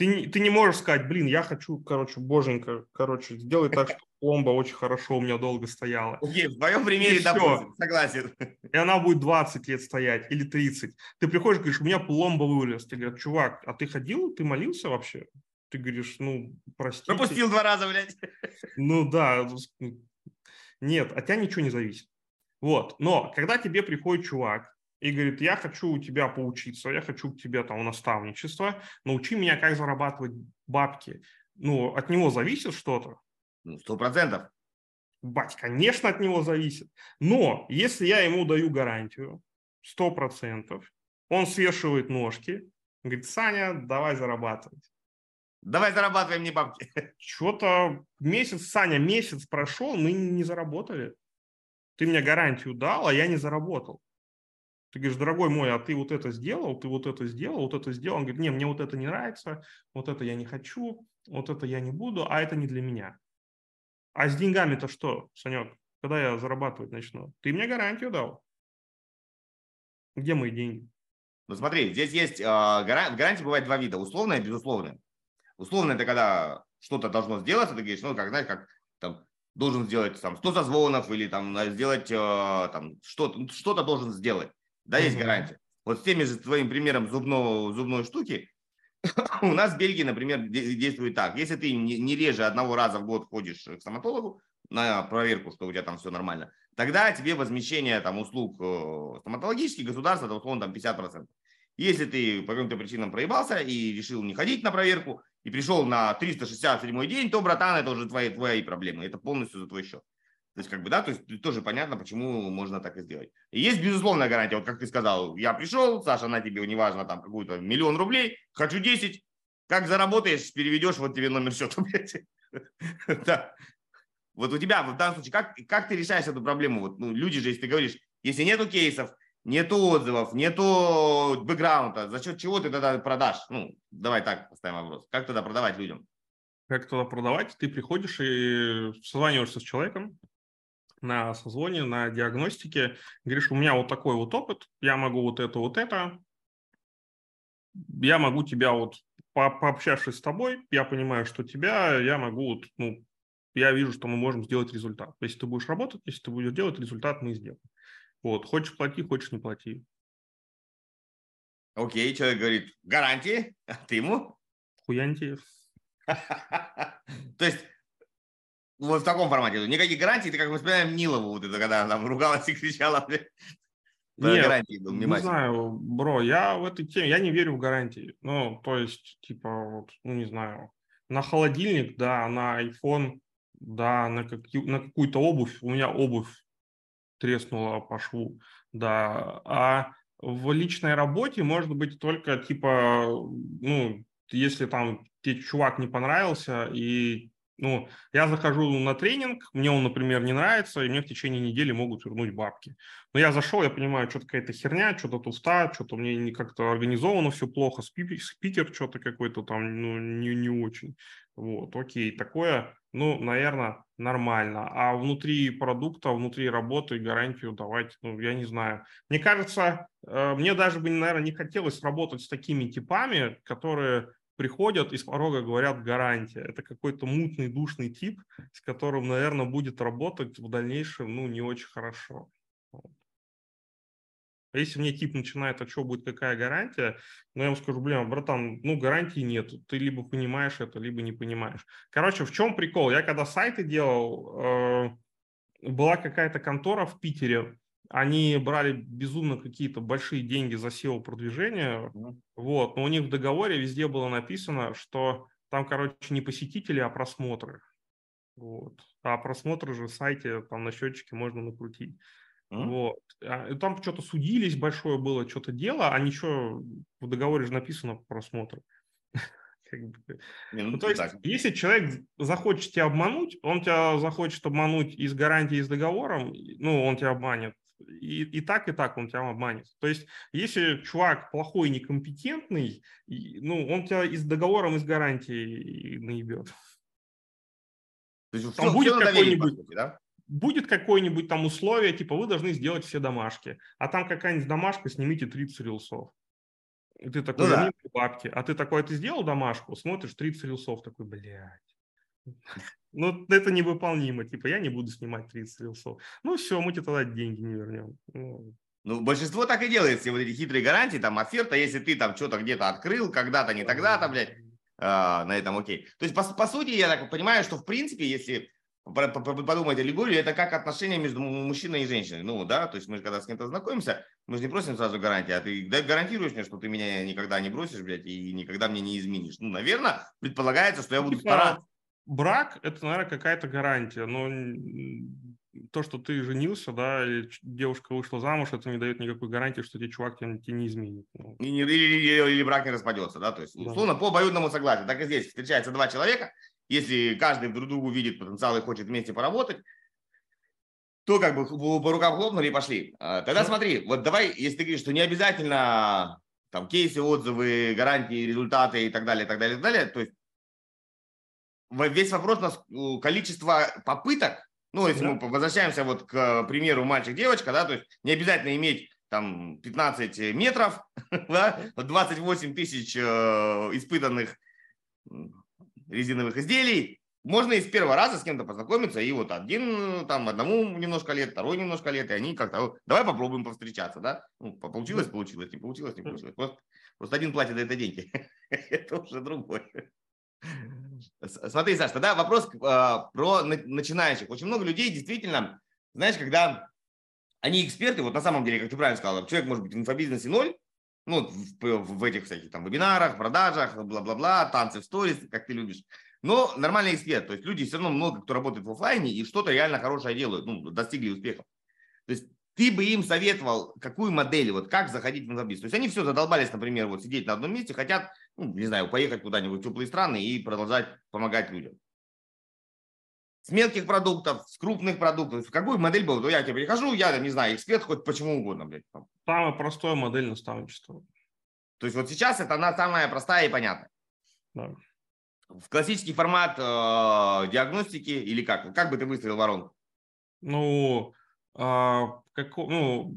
Ты, ты не можешь сказать, блин, я хочу, короче, боженька, короче, сделай так, чтобы пломба очень хорошо у меня долго стояла. Окей, в твоем примере, допустим, согласен. И она будет 20 лет стоять или 30. Ты приходишь, говоришь, у меня пломба вылез. Ты говоришь, чувак, а ты ходил, ты молился вообще? Ты говоришь, ну, прости. Пропустил два раза, блядь. Ну да. Нет, от тебя ничего не зависит. Вот. Но когда тебе приходит чувак, и говорит, я хочу у тебя поучиться, я хочу у тебя там наставничество, научи меня, как зарабатывать бабки. Ну, от него зависит что-то? Ну, сто процентов. Бать, конечно, от него зависит. Но если я ему даю гарантию, сто процентов, он свешивает ножки, говорит, Саня, давай зарабатывать. Давай зарабатываем мне бабки. Что-то месяц, Саня, месяц прошел, мы не заработали. Ты мне гарантию дал, а я не заработал. Ты говоришь, дорогой мой, а ты вот это сделал, ты вот это сделал, вот это сделал. Он говорит, не, мне вот это не нравится, вот это я не хочу, вот это я не буду, а это не для меня. А с деньгами-то что, Санек, когда я зарабатывать начну? Ты мне гарантию дал. Где мои деньги? Ну смотри, здесь есть, э, гарантия, гарантии бывает два вида, условная и безусловная. Условная – это когда что-то должно сделаться, ты говоришь, ну, как, знаешь, как там, должен сделать там 100 созвонов или там сделать э, там что-то, что-то должен сделать да, есть гарантия. Вот с теми же твоим примером зубного, зубной штуки, у нас в Бельгии, например, действует так. Если ты не реже одного раза в год ходишь к стоматологу на проверку, что у тебя там все нормально, тогда тебе возмещение там, услуг э, стоматологических государства, это условно там 50%. Если ты по каким-то причинам проебался и решил не ходить на проверку, и пришел на 367 день, то, братан, это уже твои, твои проблемы. Это полностью за твой счет. То есть, как бы, да, то есть тоже понятно, почему можно так и сделать. И есть безусловная гарантия. Вот как ты сказал, я пришел, Саша, на тебе, неважно, там, какую-то миллион рублей, хочу 10, как заработаешь, переведешь, вот тебе номер счета, Да. Вот у тебя в данном случае, как, как ты решаешь эту проблему? Вот, ну, люди же, если ты говоришь, если нету кейсов, нету отзывов, нету бэкграунда, за счет чего ты тогда продашь? Ну, давай так поставим вопрос. Как тогда продавать людям? Как тогда продавать? Ты приходишь и созваниваешься с человеком на созвоне, на диагностике, говоришь, у меня вот такой вот опыт, я могу вот это, вот это, я могу тебя вот, по пообщавшись с тобой, я понимаю, что тебя, я могу вот, ну, я вижу, что мы можем сделать результат. Если ты будешь работать, если ты будешь делать результат, мы сделаем. Вот, хочешь плати, хочешь не плати. Окей, человек говорит, гарантии, а ты ему? Хуянти. То есть, вот в таком формате, никаких гарантий, ты как мы вспоминаем Нилову, вот это, когда она там ругалась и кричала, нет, гарантии был не знаю, бро, я в этой теме, я не верю в гарантии. Ну, то есть, типа, вот, ну, не знаю, на холодильник, да, на iPhone, да, на, какие, на какую-то обувь, у меня обувь треснула по шву, да. А в личной работе может быть только типа, ну, если там тебе чувак не понравился, и ну, я захожу на тренинг, мне он, например, не нравится, и мне в течение недели могут вернуть бабки. Но я зашел, я понимаю, что-то какая-то херня, что-то туфта, что-то мне не как-то организовано все плохо, спикер, что-то какой-то там ну, не, не очень. Вот, окей, такое, ну, наверное, нормально. А внутри продукта, внутри работы гарантию давать, ну, я не знаю. Мне кажется, э, мне даже бы, наверное, не хотелось работать с такими типами, которые приходят и с порога говорят гарантия. Это какой-то мутный, душный тип, с которым, наверное, будет работать в дальнейшем, ну, не очень хорошо. А если мне тип начинает, а что будет, какая гарантия, ну, я ему скажу, блин, братан, ну, гарантии нет. Ты либо понимаешь это, либо не понимаешь. Короче, в чем прикол? Я когда сайты делал, э, была какая-то контора в Питере, они брали безумно какие-то большие деньги за SEO-продвижение, вот, но у них в договоре везде было написано, что там, короче, не посетители, а просмотры. Вот. А просмотры же в сайте, там на счетчике можно накрутить. Mm-hmm. Вот. А, и там что-то судились, большое было что-то дело, а ничего в договоре же написано просмотр. Ну, то есть, если человек захочет тебя обмануть, он тебя захочет обмануть из гарантии, из договором, ну, он тебя обманет и, и так, и так он тебя обманет. То есть, если чувак плохой, некомпетентный, ну, он тебя и с договором, и с гарантией наебет. То есть, там будет какой-нибудь, да? будет какое-нибудь там условие, типа вы должны сделать все домашки, а там какая-нибудь домашка, снимите 30 рилсов. И ты такой, ну, да. бабки. А ты такой, «А ты сделал домашку, смотришь 30 рилсов, такой, блядь. Ну, это невыполнимо. Типа, я не буду снимать 30 рилсов. Ну, все, мы тебе тогда деньги не вернем. Ну, ну, большинство так и делает, все вот эти хитрые гарантии, там, оферта, если ты там что-то где-то открыл, когда-то, не тогда-то, блядь, а, на этом окей. То есть, по, по сути, я так понимаю, что, в принципе, если подумать о аллегорию, это как отношения между мужчиной и женщиной. Ну, да, то есть мы когда с кем-то знакомимся, мы же не просим сразу гарантии, а ты гарантируешь мне, что ты меня никогда не бросишь, блядь, и никогда мне не изменишь. Ну, наверное, предполагается, что я буду типа, стараться брак – это, наверное, какая-то гарантия, но то, что ты женился, да, и девушка вышла замуж, это не дает никакой гарантии, что тебе чувак тебя, тебя не изменит. Ну. И, или, или, или брак не распадется, да, то есть, да. условно, по обоюдному согласию. Так и здесь встречаются два человека, если каждый друг другу видит потенциал и хочет вместе поработать, то как бы по рукам хлопнули и пошли. А, тогда смотри, вот давай, если ты говоришь, что не обязательно там кейсы, отзывы, гарантии, результаты и так далее, и так далее, и так далее, то есть весь вопрос на количество попыток, ну, если да. мы возвращаемся вот к примеру мальчик-девочка, да, то есть не обязательно иметь там 15 метров, да, 28 тысяч э, испытанных резиновых изделий, можно из первого раза с кем-то познакомиться, и вот один, там, одному немножко лет, второй немножко лет, и они как-то, давай попробуем повстречаться, да? Ну, получилось, получилось, не получилось, не получилось. Просто, просто один платит за это деньги. Это уже другое. Смотри, Саш, тогда вопрос а, про начинающих. Очень много людей действительно, знаешь, когда они эксперты, вот на самом деле, как ты правильно сказал, человек может быть в инфобизнесе ноль, ну, в, в этих всяких там вебинарах, продажах, бла-бла-бла, танцы в сторис, как ты любишь. Но нормальный эксперт, то есть люди все равно много, кто работает в офлайне и что-то реально хорошее делают, ну, достигли успеха. То есть ты бы им советовал, какую модель, вот как заходить в инфобиз. То есть они все задолбались, например, вот сидеть на одном месте, хотят, ну, не знаю, поехать куда-нибудь в теплые страны и продолжать помогать людям. С мелких продуктов, с крупных продуктов. Какую модель бы, я тебе прихожу, я, не знаю, эксперт хоть почему угодно, блядь. Самая простая модель наставничества. То есть вот сейчас это она самая простая и понятная. Да. В классический формат э, диагностики или как? Как бы ты выстроил воронку? Ну, как, ну,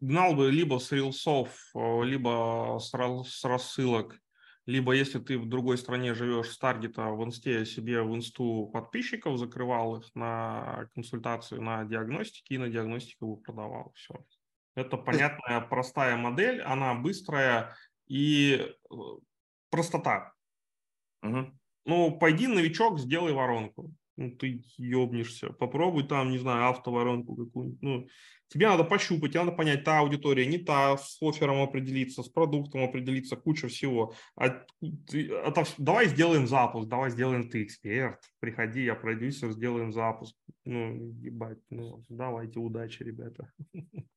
гнал бы либо с рилсов, э, либо с, с рассылок, либо если ты в другой стране живешь с таргета в инсте себе в инсту подписчиков, закрывал их на консультацию, на диагностике и на диагностику бы продавал. Все. Это понятная, простая модель, она быстрая и э, простота. Угу. Ну, пойди, новичок, сделай воронку ну, ты ебнешься. Попробуй там, не знаю, автоворонку какую-нибудь. Ну, тебе надо пощупать, тебе надо понять, та аудитория, не та, с оффером определиться, с продуктом определиться, куча всего. А, ты, а то, давай сделаем запуск, давай сделаем, ты эксперт, приходи, я продюсер, сделаем запуск. Ну, ебать, ну, давайте, удачи, ребята.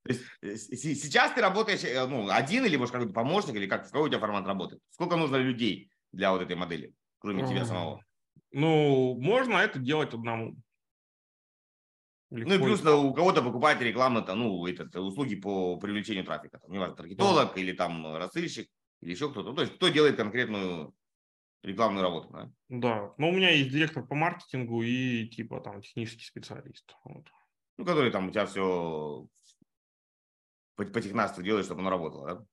Э, сейчас ты работаешь э, ну, один или, может, какой-то помощник, или как, какой у тебя формат работает? Сколько нужно людей для вот этой модели, кроме тебя самого? Ну, можно это делать одному. Легко ну и плюс да, у кого-то покупать рекламу, то, ну, этот, услуги по привлечению трафика. Там, неважно, таргетолог да. или там рассыльщик или еще кто-то. То есть кто делает конкретную рекламную работу. Да? да. Но у меня есть директор по маркетингу и типа там технический специалист. Вот. Ну, который там у тебя все по, по технарству делает, чтобы оно работало. Да?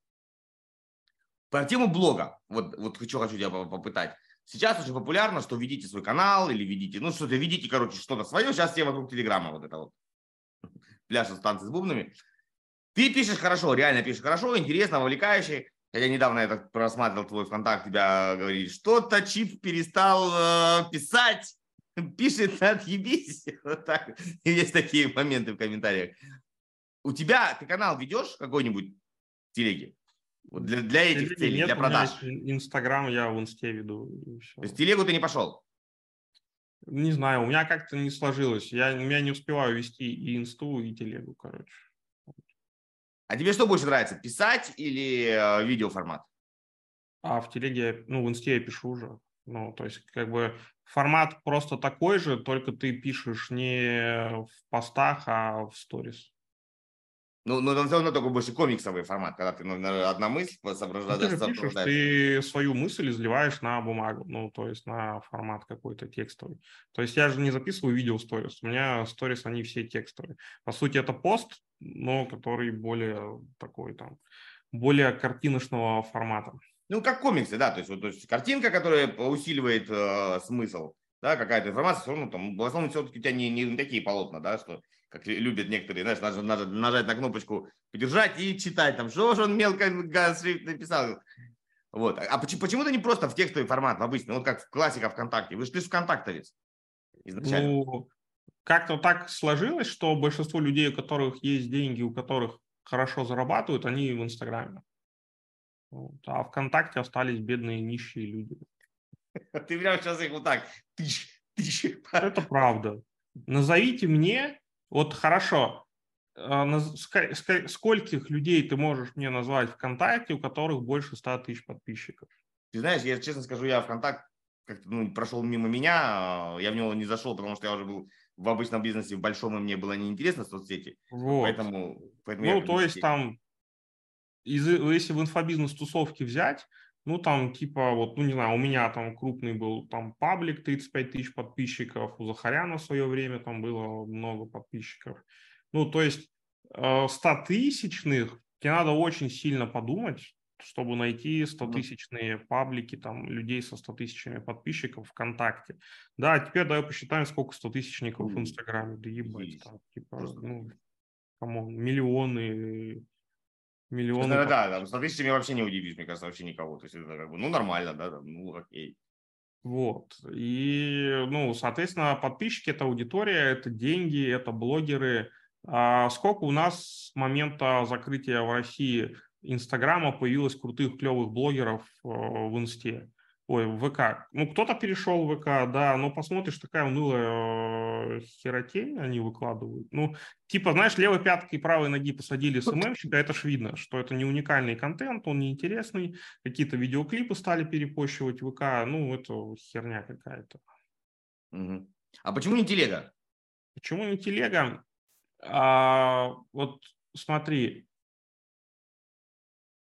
По тему блога. Вот, вот хочу, хочу тебя попытать. Сейчас очень популярно, что ведите свой канал или ведите, ну что-то ведите, короче, что-то свое. Сейчас все вокруг Телеграма вот это вот. Пляж станции с бубнами. Ты пишешь хорошо, реально пишешь хорошо, интересно, вовлекающий. Я недавно это просматривал твой ВКонтакт, тебя говорит, что-то чип перестал э, писать, пишет, отъебись. Вот так. Есть такие моменты в комментариях. У тебя, ты канал ведешь какой-нибудь в телеге? Вот для, для этих целей, Нет, для продаж. Инстаграм я в инсте веду. То есть телегу ты не пошел? Не знаю, у меня как-то не сложилось. Я, я не успеваю вести и инсту, и телегу, короче. А тебе что больше нравится, писать или э, видеоформат? А в телеге, ну, в инсте я пишу уже. Ну, то есть, как бы формат просто такой же, только ты пишешь не в постах, а в сторис. Ну, но все равно только больше комиксовый формат, когда ты ну, одна мысль соображаешь. Ну, ты, пишешь, ты свою мысль изливаешь на бумагу, ну, то есть на формат какой-то текстовый. То есть я же не записываю видео сторис, у меня сторис, они все текстовые. По сути, это пост, но который более такой там, более картиночного формата. Ну, как комиксы, да, то есть, вот, то есть картинка, которая усиливает э, смысл, да, какая-то информация, все равно там, в основном все-таки у тебя не, не такие полотна, да, что как любят некоторые, знаешь, надо, надо нажать на кнопочку подержать и читать там, что же он мелко шрифт написал. Вот. А почему, почему то не просто в текстовый формат, в обычный, вот как в классика ВКонтакте? Вы же ты же ВКонтактовец изначально. Ну, как-то так сложилось, что большинство людей, у которых есть деньги, у которых хорошо зарабатывают, они в Инстаграме. Вот. А ВКонтакте остались бедные нищие люди. Ты прям сейчас их вот так тысяч, тысяч. Это правда. Назовите мне вот хорошо, а, скольких людей ты можешь мне назвать ВКонтакте, у которых больше 100 тысяч подписчиков? Ты знаешь, я честно скажу, я ВКонтакт как-то ну, прошел мимо меня, а, я в него не зашел, потому что я уже был в обычном бизнесе, в большом, и мне было неинтересно соцсети. Вот. Поэтому, поэтому ну, то есть там, из, если в инфобизнес тусовки взять, ну, там, типа, вот, ну, не знаю, у меня там крупный был там паблик, 35 тысяч подписчиков, у Захаряна в свое время там было много подписчиков. Ну, то есть 100-тысячных э, тебе надо очень сильно подумать, чтобы найти 100-тысячные паблики, там, людей со 100 тысячами подписчиков ВКонтакте. Да, теперь давай посчитаем, сколько 100-тысячников в Инстаграме. Да ебать, там, типа, ну, come on, миллионы миллионы. Да, да, да, с тысячами вообще не удивишь, мне кажется, вообще никого. То есть это как бы, ну, нормально, да, ну, окей. Вот. И, ну, соответственно, подписчики – это аудитория, это деньги, это блогеры. А сколько у нас с момента закрытия в России Инстаграма появилось крутых, клевых блогеров э, в Инсте? Ой, в ВК. Ну, кто-то перешел в ВК, да, но посмотришь, такая унылая э, херотень они выкладывают. Ну, типа, знаешь, левой пяткой и правой ноги посадили СММщика, это ж видно, что это не уникальный контент, он неинтересный. Какие-то видеоклипы стали перепощивать в ВК, ну, это херня какая-то. Угу. А почему не телега? Почему не телега? А, вот смотри,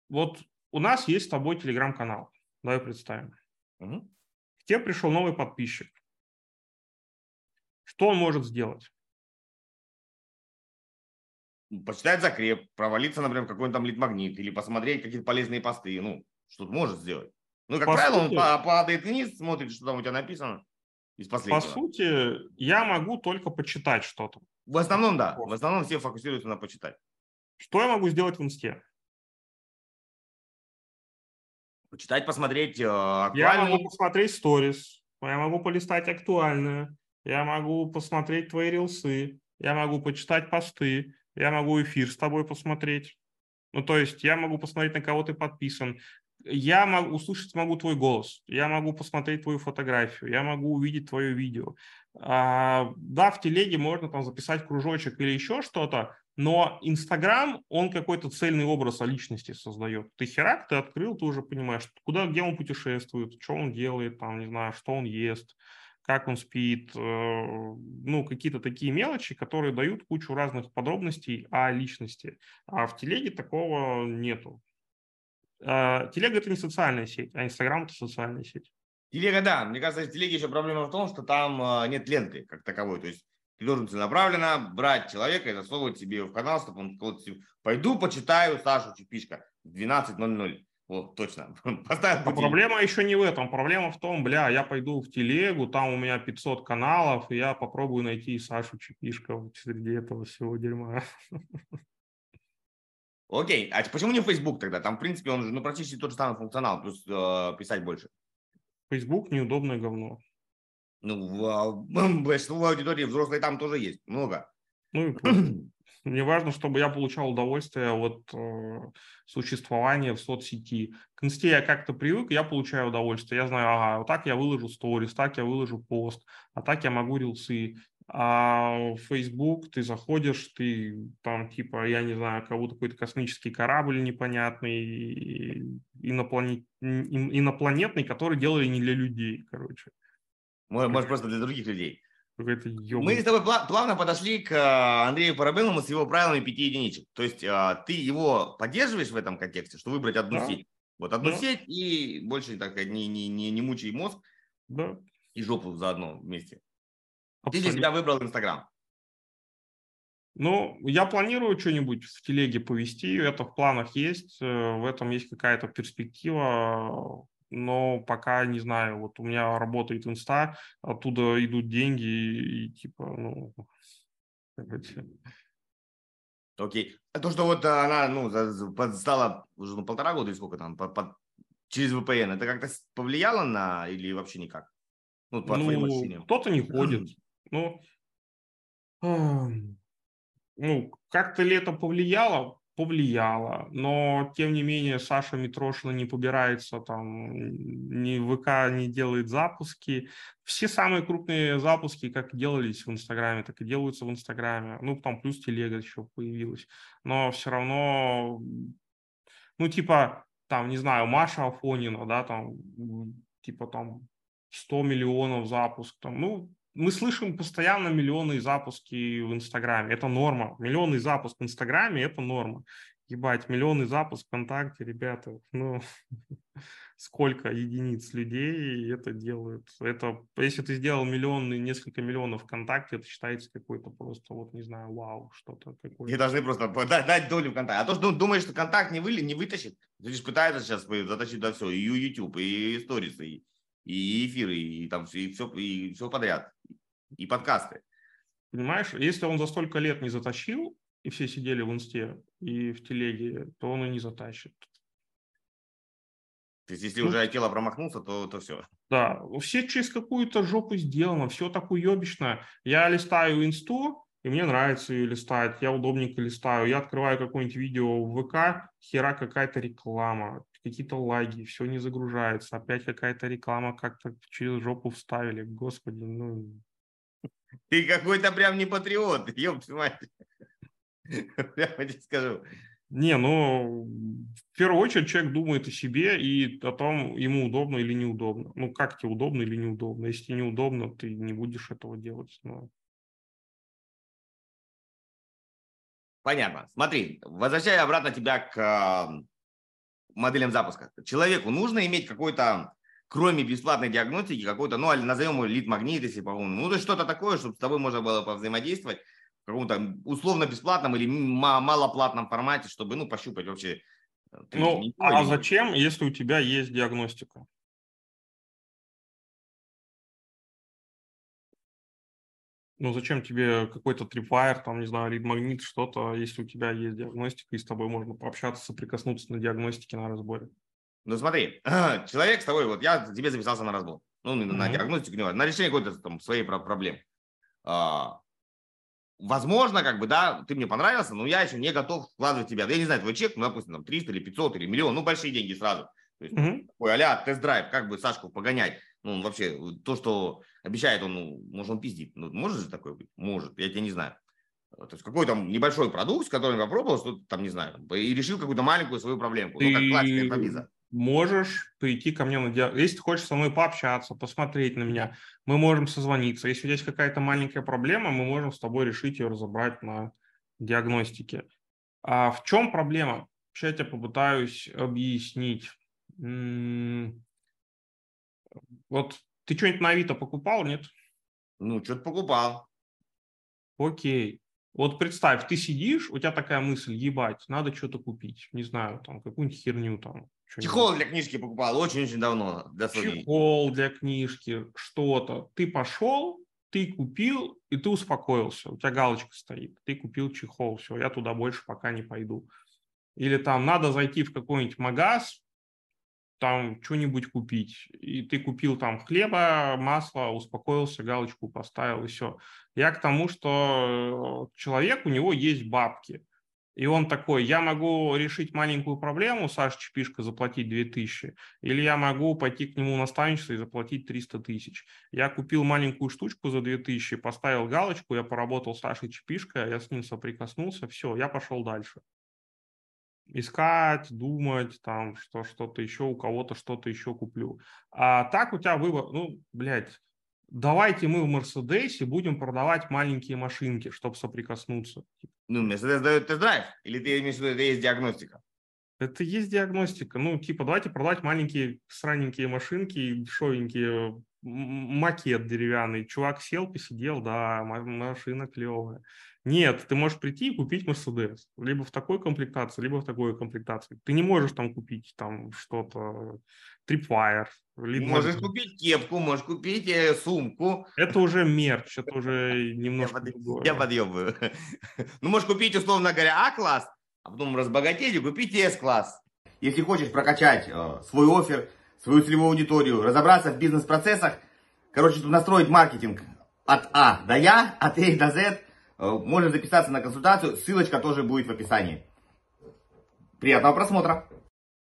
вот у нас есть с тобой телеграм-канал. Давай представим. Угу. К тебе пришел новый подписчик. Что он может сделать? Почитать закреп, провалиться, например, в какой-нибудь там литмагнит или посмотреть какие-то полезные посты. Ну, что-то может сделать. Ну, как По правило, сути, он падает вниз, смотрит, что там у тебя написано. Из последнего. По сути, я могу только почитать что-то. В основном, да. В основном все фокусируются на почитать. Что я могу сделать в инсте? Почитать, посмотреть э. Я могу посмотреть сторис, я могу полистать актуальное, я могу посмотреть твои рилсы, я могу почитать посты, я могу эфир с тобой посмотреть. Ну, то есть я могу посмотреть, на кого ты подписан. Я могу услышать могу твой голос, я могу посмотреть твою фотографию, я могу увидеть твое видео. А, да, в телеге можно там записать кружочек или еще что-то, но Инстаграм, он какой-то цельный образ о личности создает. Ты херак, ты открыл, ты уже понимаешь, куда, где он путешествует, что он делает, там, не знаю, что он ест, как он спит, э, ну, какие-то такие мелочи, которые дают кучу разных подробностей о личности. А в телеге такого нету. А, телега – это не социальная сеть, а Инстаграм – это социальная сеть. Телега, да. Мне кажется, в телеге еще проблема в том, что там э, нет ленты как таковой. То есть ты должен целенаправленно брать человека и засовывать себе в канал, чтобы он сказал, пойду почитаю Сашу Чепишка в 12.00. Вот, точно. Поставил а проблема еще не в этом. Проблема в том, бля, я пойду в телегу, там у меня 500 каналов, и я попробую найти Сашу Чепишка среди этого всего дерьма. Окей, а почему не Facebook тогда? Там, в принципе, он же ну, практически тот же самый функционал, плюс э, писать больше. Facebook неудобное говно. Ну, в большинство аудитории взрослой там тоже есть, много. Ну, мне важно, чтобы я получал удовольствие от э, существования в соцсети. К инсте я как-то привык, я получаю удовольствие. Я знаю, ага, вот так я выложу сторис, так я выложу пост, а так я могу рилсы. А в Facebook ты заходишь, ты там типа, я не знаю, кого-то какой-то космический корабль непонятный, инопланет, инопланетный, который делали не для людей, короче. Может, может просто для других людей. Мы с тобой плавно подошли к э, Андрею Парабеллому с его правилами пяти единичек. То есть э, ты его поддерживаешь в этом контексте, что выбрать одну да. сеть. Вот одну да. сеть и больше так не, не, не, не мучай мозг да. и жопу заодно вместе. Абсолютно. Ты для себя выбрал Инстаграм. Ну, я планирую что-нибудь в телеге повести, это в планах есть, э, в этом есть какая-то перспектива но пока не знаю, вот у меня работает инста, оттуда идут деньги и, и типа, ну, Окей. А то, что вот она, ну, стала уже ну, полтора года или сколько там, по, по, через VPN, это как-то повлияло на или вообще никак? Ну, по ну кто-то не ходит. Ну, ну, как-то ли это повлияло? Повлияло, но тем не менее Саша Митрошина не побирается, там, ни ВК не делает запуски. Все самые крупные запуски, как делались в Инстаграме, так и делаются в Инстаграме. Ну, там плюс телега еще появилась. Но все равно, ну, типа, там, не знаю, Маша Афонина, да, там, типа, там, 100 миллионов запуск, там, ну, мы слышим постоянно миллионные запуски в Инстаграме. Это норма. Миллионный запуск в Инстаграме – это норма. Ебать, миллионный запуск ВКонтакте, ребята, ну, сколько единиц людей это делают. Это, если ты сделал миллионы, несколько миллионов ВКонтакте, это считается какой-то просто, вот, не знаю, вау, что-то такое. И должны просто дать, дать долю ВКонтакте. А то, что думаешь, что ВКонтакт не, вы, не вытащит, ты лишь пытается сейчас затащить до все, и YouTube, и сторисы, и и эфиры, и там и все, и все подряд, и подкасты. Понимаешь, если он за столько лет не затащил, и все сидели в инсте и в телеге, то он и не затащит. То есть, если ну, уже тело промахнулся, то, то все. Да, все через какую-то жопу сделано, все так уебищно. Я листаю инсту, и мне нравится ее листать, я удобненько листаю. Я открываю какое-нибудь видео в ВК, хера какая-то реклама, какие-то лаги, все не загружается, опять какая-то реклама как-то через жопу вставили. Господи, ну... Ты какой-то прям не патриот, ёпт мать. Прямо тебе скажу. Не, ну, в первую очередь человек думает о себе и о том, ему удобно или неудобно. Ну, как тебе удобно или неудобно. Если тебе неудобно, ты не будешь этого делать. Но... Понятно. Смотри, возвращая обратно тебя к моделям запуска. Человеку нужно иметь какой-то, кроме бесплатной диагностики, какой-то, ну, назовем его лид-магнит, если по-моему. Ну, то есть что-то такое, чтобы с тобой можно было повзаимодействовать каком-то условно-бесплатном или малоплатном формате, чтобы, ну, пощупать вообще. Э, ну, а зачем, если у тебя есть диагностика? Ну, зачем тебе какой-то трипвайр, там, не знаю, лид-магнит, что-то, если у тебя есть диагностика, и с тобой можно пообщаться, соприкоснуться на диагностике, на разборе? Ну, смотри, человек с тобой, вот я тебе записался на разбор, ну, на, mm-hmm. на диагностику, на решение какой-то там своей проблемы. А, возможно, как бы, да, ты мне понравился, но я еще не готов вкладывать тебя. Я не знаю, твой чек, ну, допустим, там 300 или 500 или миллион, ну, большие деньги сразу. То есть, mm-hmm. такой, а тест-драйв, как бы Сашку погонять. Ну, вообще, то, что обещает, он, ну, может, он пиздит. Ну, может же такое быть? Может, я тебя не знаю. То есть какой там небольшой продукт, с которым я попробовал, что там, не знаю, и решил какую-то маленькую свою проблемку. Ты... Ну, как классика инфобиза можешь прийти ко мне на диалог. Если ты хочешь со мной пообщаться, посмотреть на меня, мы можем созвониться. Если есть какая-то маленькая проблема, мы можем с тобой решить ее разобрать на диагностике. А в чем проблема? Сейчас я тебе попытаюсь объяснить. Вот ты что-нибудь на Авито покупал, нет? Ну, что-то покупал. Окей. Вот представь, ты сидишь, у тебя такая мысль, ебать, надо что-то купить. Не знаю, там, какую-нибудь херню там. Чехол для книжки покупал очень-очень давно. Для Чехол для книжки, что-то. Ты пошел, ты купил, и ты успокоился. У тебя галочка стоит. Ты купил чехол, все, я туда больше пока не пойду. Или там надо зайти в какой-нибудь магаз, там что-нибудь купить. И ты купил там хлеба, масло, успокоился, галочку поставил, и все. Я к тому, что человек, у него есть бабки. И он такой, я могу решить маленькую проблему, Саша Чепишка, заплатить 2000, или я могу пойти к нему наставничество и заплатить 300 тысяч. Я купил маленькую штучку за 2000, поставил галочку, я поработал с Сашей Чепишко, я с ним соприкоснулся, все, я пошел дальше. Искать, думать, там, что что-то еще, у кого-то что-то еще куплю. А так у тебя выбор, ну, блядь, давайте мы в Мерседесе будем продавать маленькие машинки, чтобы соприкоснуться. Ну, Мерседес дает тест-драйв, или ты имеешь в виду, это есть диагностика? Это есть диагностика. Ну, типа, давайте продавать маленькие сраненькие машинки, дешевенькие, макет деревянный. Чувак сел, посидел, да, машина клевая. Нет, ты можешь прийти и купить Мерседес. Либо в такой комплектации, либо в такой комплектации. Ты не можешь там купить там что-то, Tripwire. Либо... Можешь купить кепку, можешь купить э, сумку. Это уже мерч, это уже немножко я. Я подъебываю. Ну, можешь купить, условно говоря, А-класс, а потом разбогатеть и купить С-класс. Если хочешь прокачать э, свой офер, свою целевую аудиторию, разобраться в бизнес-процессах, короче, настроить маркетинг от А до Я, от А до Э, можно записаться на консультацию, ссылочка тоже будет в описании. Приятного просмотра!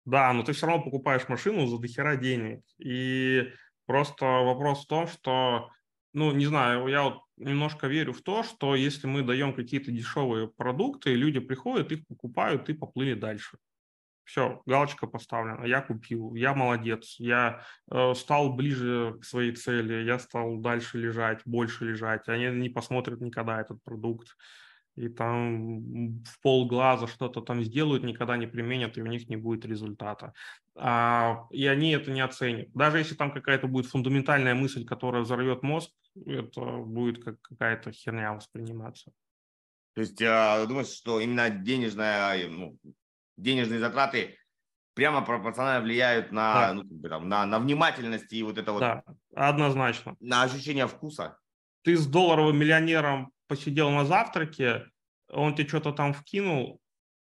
Да, но ты все равно покупаешь машину за дохера денег. И просто вопрос в том, что, ну, не знаю, я вот немножко верю в то, что если мы даем какие-то дешевые продукты, люди приходят, их покупают и поплыли дальше. Все, галочка поставлена, я купил, я молодец, я э, стал ближе к своей цели, я стал дальше лежать, больше лежать, они не посмотрят никогда этот продукт, и там в полглаза что-то там сделают, никогда не применят, и у них не будет результата. А, и они это не оценят. Даже если там какая-то будет фундаментальная мысль, которая взорвет мозг, это будет как какая-то херня восприниматься. То есть э, думаешь, что именно денежная, ну, денежные затраты прямо пропорционально влияют на, да. ну, как бы, там, на, на внимательность и вот это вот... Да, однозначно. На ощущение вкуса. Ты с долларовым миллионером посидел на завтраке, он тебе что-то там вкинул,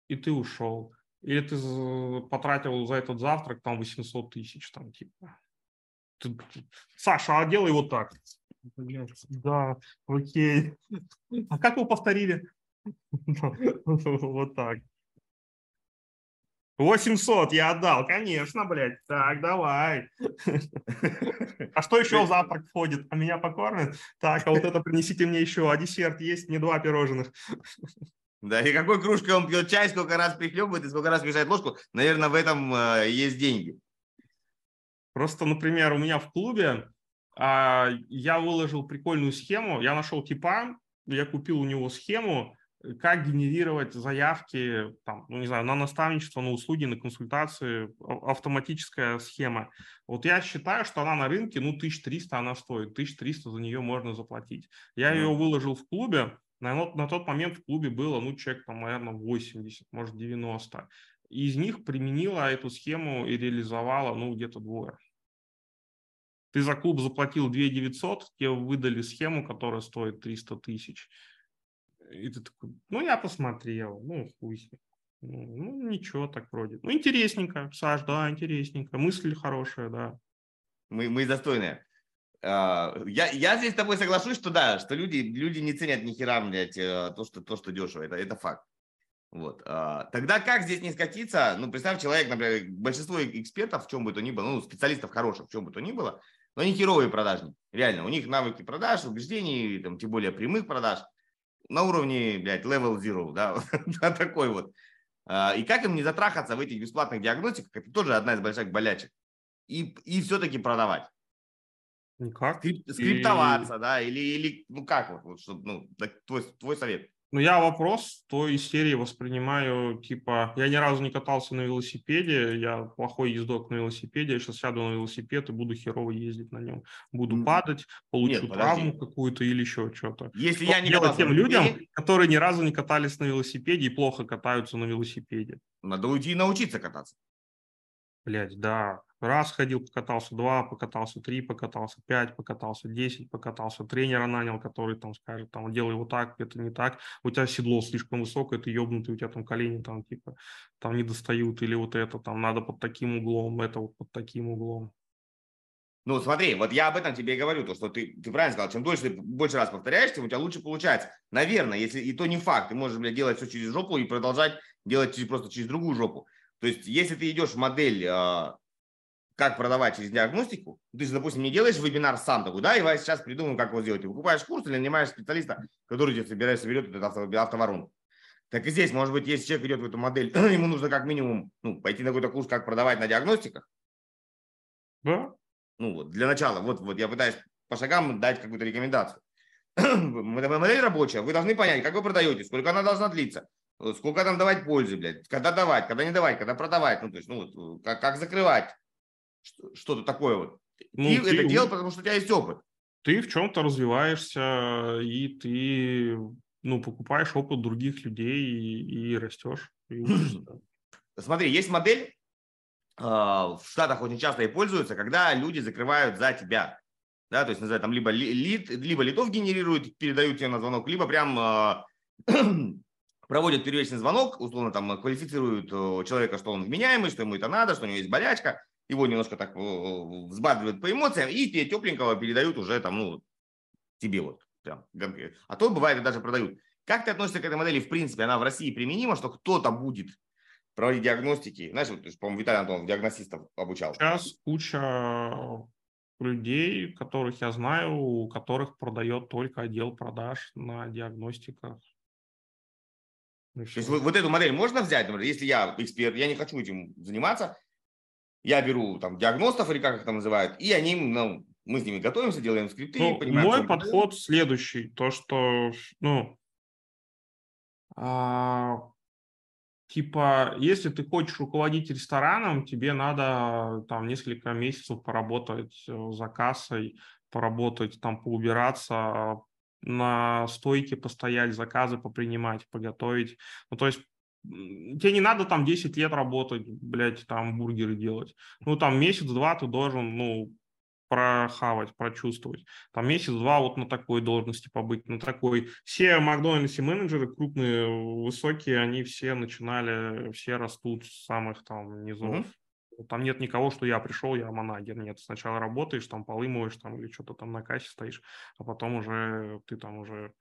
и ты ушел. Или ты потратил за этот завтрак там 800 тысяч, там типа. Ты, Саша, а делай вот так. Да, окей. А как вы повторили? Вот так. 800 я отдал, конечно, блядь. Так, давай. А что еще в завтрак входит? А меня покормят? Так, а вот это принесите мне еще. А десерт есть? Не два пирожных. Да, и какой кружкой он пьет чай, сколько раз прихлебывает и сколько раз мешает ложку, наверное, в этом э, есть деньги. Просто, например, у меня в клубе а, я выложил прикольную схему, я нашел типа, я купил у него схему, как генерировать заявки, там, ну, не знаю, на наставничество, на услуги, на консультации, автоматическая схема. Вот я считаю, что она на рынке, ну, 1300 она стоит, 1300 за нее можно заплатить. Я ее выложил в клубе, на, на тот момент в клубе было, ну, человек там, наверное, 80, может, 90. из них применила эту схему и реализовала, ну, где-то двое. Ты за клуб заплатил 2 900, тебе выдали схему, которая стоит 300 тысяч. И ты такой, ну, я посмотрел, ну, хуй ну, ну, ничего так вроде. Ну, интересненько, Саш, да, интересненько. Мысль хорошая, да. Мы, мы достойные. А, я, я здесь с тобой соглашусь, что да, что люди, люди не ценят ни хера, блядь, э, то, что, то, что дешево. Это, это факт. Вот. А, тогда как здесь не скатиться? Ну, представь, человек, например, большинство экспертов в чем бы то ни было, ну, специалистов хороших в чем бы то ни было, но они херовые продажники. Реально, у них навыки продаж, убеждений, там, тем более прямых продаж на уровне, блядь, level zero, да, такой вот. А, и как им не затрахаться в этих бесплатных диагностиках, это тоже одна из больших болячек. И, и все-таки продавать. Никак. Скрип, скриптоваться, и... да, или, или, ну как вот, вот что, ну, твой, твой совет. Ну, я вопрос той серии воспринимаю, типа, я ни разу не катался на велосипеде, я плохой ездок на велосипеде, я сейчас сяду на велосипед и буду херово ездить на нем. Буду mm. падать, получу Нет, травму какую-то или еще что-то. Если что я не катался тем людям, которые ни разу не катались на велосипеде и плохо катаются на велосипеде. Надо уйти и научиться кататься. Блять, да. Раз ходил, покатался, два покатался, три покатался, пять покатался, десять покатался. Тренера нанял, который там скажет, там, делай вот так, это не так. У тебя седло слишком высокое, ты ебнутый, у тебя там колени там типа там не достают. Или вот это там надо под таким углом, это вот под таким углом. Ну, смотри, вот я об этом тебе и говорю, то, что ты, ты правильно сказал, чем дольше ты больше раз повторяешь, тем у тебя лучше получается. Наверное, если и то не факт, ты можешь, блядь, делать все через жопу и продолжать делать через, просто через другую жопу. То есть, если ты идешь в модель а, как продавать через диагностику, ты же, допустим, не делаешь вебинар сам такой, да, и я сейчас придумаю, как его сделать. Ты покупаешь курс или нанимаешь специалиста, который тебе собирает, соберет этот авто, автоворонку. Так и здесь, может быть, если человек идет в эту модель, ему нужно как минимум ну, пойти на какой-то курс, как продавать на диагностиках. Да. Ну вот, для начала, вот, вот я пытаюсь по шагам дать какую-то рекомендацию. Модель рабочая, вы должны понять, как вы продаете, сколько она должна длиться, сколько там давать пользы, блядь, когда давать, когда не давать, когда продавать, ну, то есть, ну, вот, как, как закрывать, что-то такое вот. Ну, ты, ты это делал, потому что у тебя есть опыт. Ты в чем-то развиваешься, и ты ну, покупаешь опыт других людей и, и растешь. И Смотри, есть модель, а, в Штатах очень часто и пользуются, когда люди закрывают за тебя. Да, то есть, называют там либо лид, либо лидов генерируют, передают тебе на звонок, либо прям а, проводят первичный звонок, условно там квалифицируют человека, что он вменяемый, что ему это надо, что у него есть болячка, его немножко так взбадривают по эмоциям, и тебе тепленького передают уже там, ну, тебе вот. Прям. А то бывает даже продают. Как ты относишься к этой модели? В принципе, она в России применима, что кто-то будет проводить диагностики. Знаешь, вот, по-моему, Виталий Антонов диагностистов обучал. Сейчас куча людей, которых я знаю, у которых продает только отдел продаж на диагностиках. То есть вот, вот эту модель можно взять, например, если я эксперт, я не хочу этим заниматься, я беру там диагностов или как их там называют, и они, ну, мы с ними готовимся, делаем скрипты. Ну, понимаем, мой подход делаем. следующий, то что, ну, а, типа, если ты хочешь руководить рестораном, тебе надо там несколько месяцев поработать э, за кассой, поработать там, поубираться, на стойке постоять, заказы попринимать, поготовить. Ну, то есть тебе не надо там 10 лет работать, блядь, там бургеры делать. Ну, там месяц-два ты должен, ну, прохавать, прочувствовать. Там месяц-два вот на такой должности побыть, на такой. Все Макдональдс менеджеры крупные, высокие, они все начинали, все растут с самых там низов. Mm-hmm. Там нет никого, что я пришел, я манагер. Нет, сначала работаешь, там полы моешь там, или что-то там на кассе стоишь, а потом уже ты там уже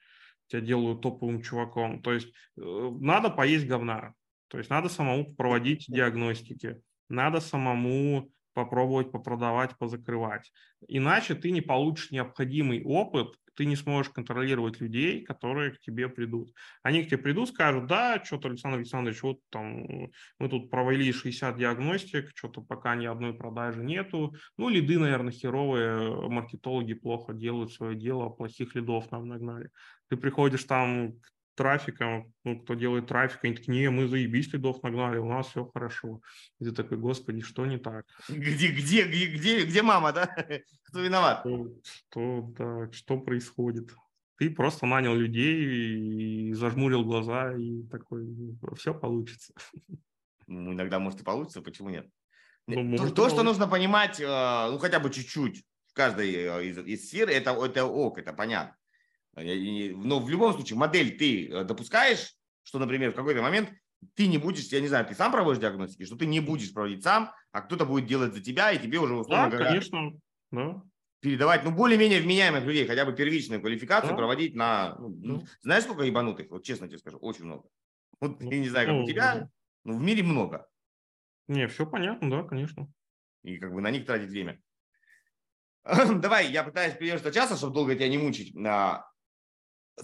тебя делают топовым чуваком. То есть э, надо поесть говна. То есть надо самому проводить диагностики, надо самому попробовать попродавать, позакрывать. Иначе ты не получишь необходимый опыт, ты не сможешь контролировать людей, которые к тебе придут. Они к тебе придут, скажут, да, что-то, Александр Александрович, вот там мы тут провели 60 диагностик, что-то пока ни одной продажи нету. Ну, лиды, наверное, херовые, маркетологи плохо делают свое дело, плохих лидов нам нагнали. Ты приходишь там к трафиком, ну, кто делает трафик, они такие, не, мы заебись лидов нагнали, у нас все хорошо. И ты такой, господи, что не так? Где, где, где, где, где мама, да? Кто виноват? Что, что, да, что происходит? Ты просто нанял людей и зажмурил глаза, и такой, все получится. Ну, иногда, может, и получится, почему нет? Ну, то, то что нужно понимать, э, ну, хотя бы чуть-чуть в каждой э, из, из сфер, это, это ок, это понятно. Но ну, в любом случае модель ты э, допускаешь, что, например, в какой-то момент ты не будешь, я не знаю, ты сам проводишь диагностики, что ты не будешь проводить сам, а кто-то будет делать за тебя, и тебе уже условно да, говоря, конечно, да. передавать, ну, более-менее вменяемых людей, хотя бы первичную квалификацию да. проводить на, ну, да. знаешь, сколько ебанутых? Вот честно тебе скажу, очень много. Вот ну, я не знаю, как ну, у тебя, но в мире много. Не, все понятно, да, конечно. И как бы на них тратить время. Давай, я пытаюсь придерживаться часа, чтобы долго тебя не мучить.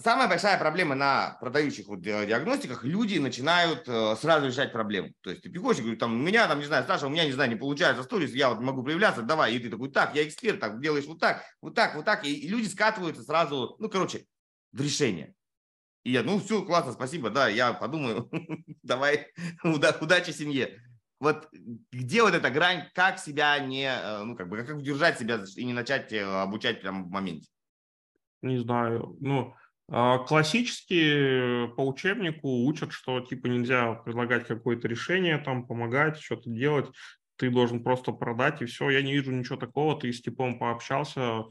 Самая большая проблема на продающих вот диагностиках, люди начинают э, сразу решать проблему. То есть ты приходишь и говоришь, там, у меня, там, не знаю, Саша, у меня, не знаю, не получается сторис, я вот могу проявляться, давай. И ты такой, так, я эксперт, так, делаешь вот так, вот так, вот так. И, и люди скатываются сразу, ну, короче, в решение. И я, ну, все, классно, спасибо, да, я подумаю, давай, удачи семье. Вот где вот эта грань, как себя не, э, ну, как бы, как удержать себя и не начать э, обучать прямо в моменте? Не знаю, ну, классически по учебнику учат, что типа нельзя предлагать какое-то решение, там помогать, что-то делать. Ты должен просто продать, и все. Я не вижу ничего такого. Ты с типом пообщался,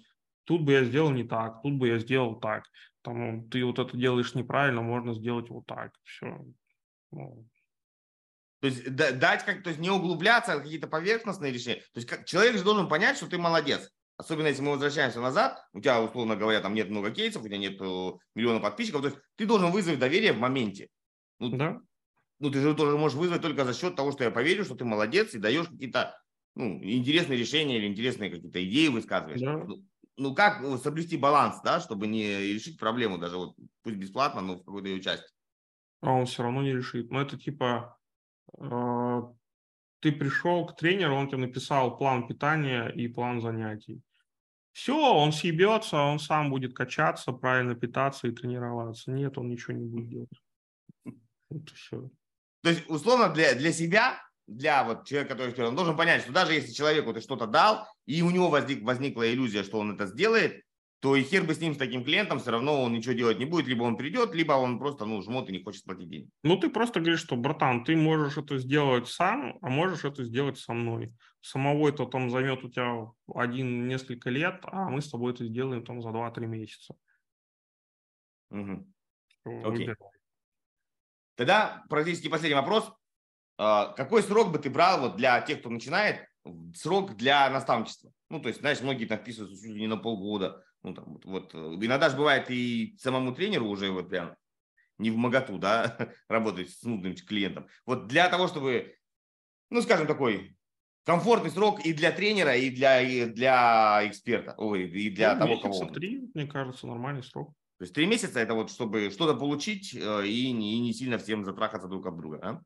тут бы я сделал не так, тут бы я сделал так. Там, ты вот это делаешь неправильно, можно сделать вот так. Все. Ну. То есть дать как, то есть не углубляться в какие-то поверхностные решения. То есть как, человек же должен понять, что ты молодец. Особенно если мы возвращаемся назад, у тебя, условно говоря, там нет много кейсов, у тебя нет миллиона подписчиков, то есть ты должен вызвать доверие в моменте. Ну, да. ну ты же тоже можешь вызвать только за счет того, что я поверю, что ты молодец и даешь какие-то ну, интересные решения или интересные какие-то идеи высказываешь. Да. Ну, ну, как соблюсти баланс, да, чтобы не решить проблему даже вот пусть бесплатно, но в какой-то ее части. А он все равно не решит. Но это типа э, ты пришел к тренеру, он тебе написал план питания и план занятий. Все, он съебется, он сам будет качаться, правильно питаться и тренироваться. Нет, он ничего не будет делать. Вот все. То есть, условно, для, для себя, для вот человека, который он должен понять, что даже если человеку ты что-то дал, и у него возник, возникла иллюзия, что он это сделает, то и хер бы с ним, с таким клиентом, все равно он ничего делать не будет, либо он придет, либо он просто, ну, жмот и не хочет платить деньги. Ну, ты просто говоришь, что, братан, ты можешь это сделать сам, а можешь это сделать со мной. Самого это там займет у тебя один несколько лет, а мы с тобой это сделаем там за 2-3 месяца. Угу. Окей. Тогда практически последний вопрос. А, какой срок бы ты брал вот для тех, кто начинает, срок для наставничества? Ну, то есть, знаешь, многие там вписываются не на полгода, ну, там, вот, вот. Э, иногда же бывает и самому тренеру уже вот прям не в моготу, да, работать с нудным клиентом. Вот для того, чтобы, ну, скажем, такой комфортный срок и для тренера, и для, и для эксперта, ой, и для ну, того, кого три, мне кажется, нормальный срок. То есть три месяца это вот, чтобы что-то получить э, и не, и не сильно всем затрахаться друг от друга, а?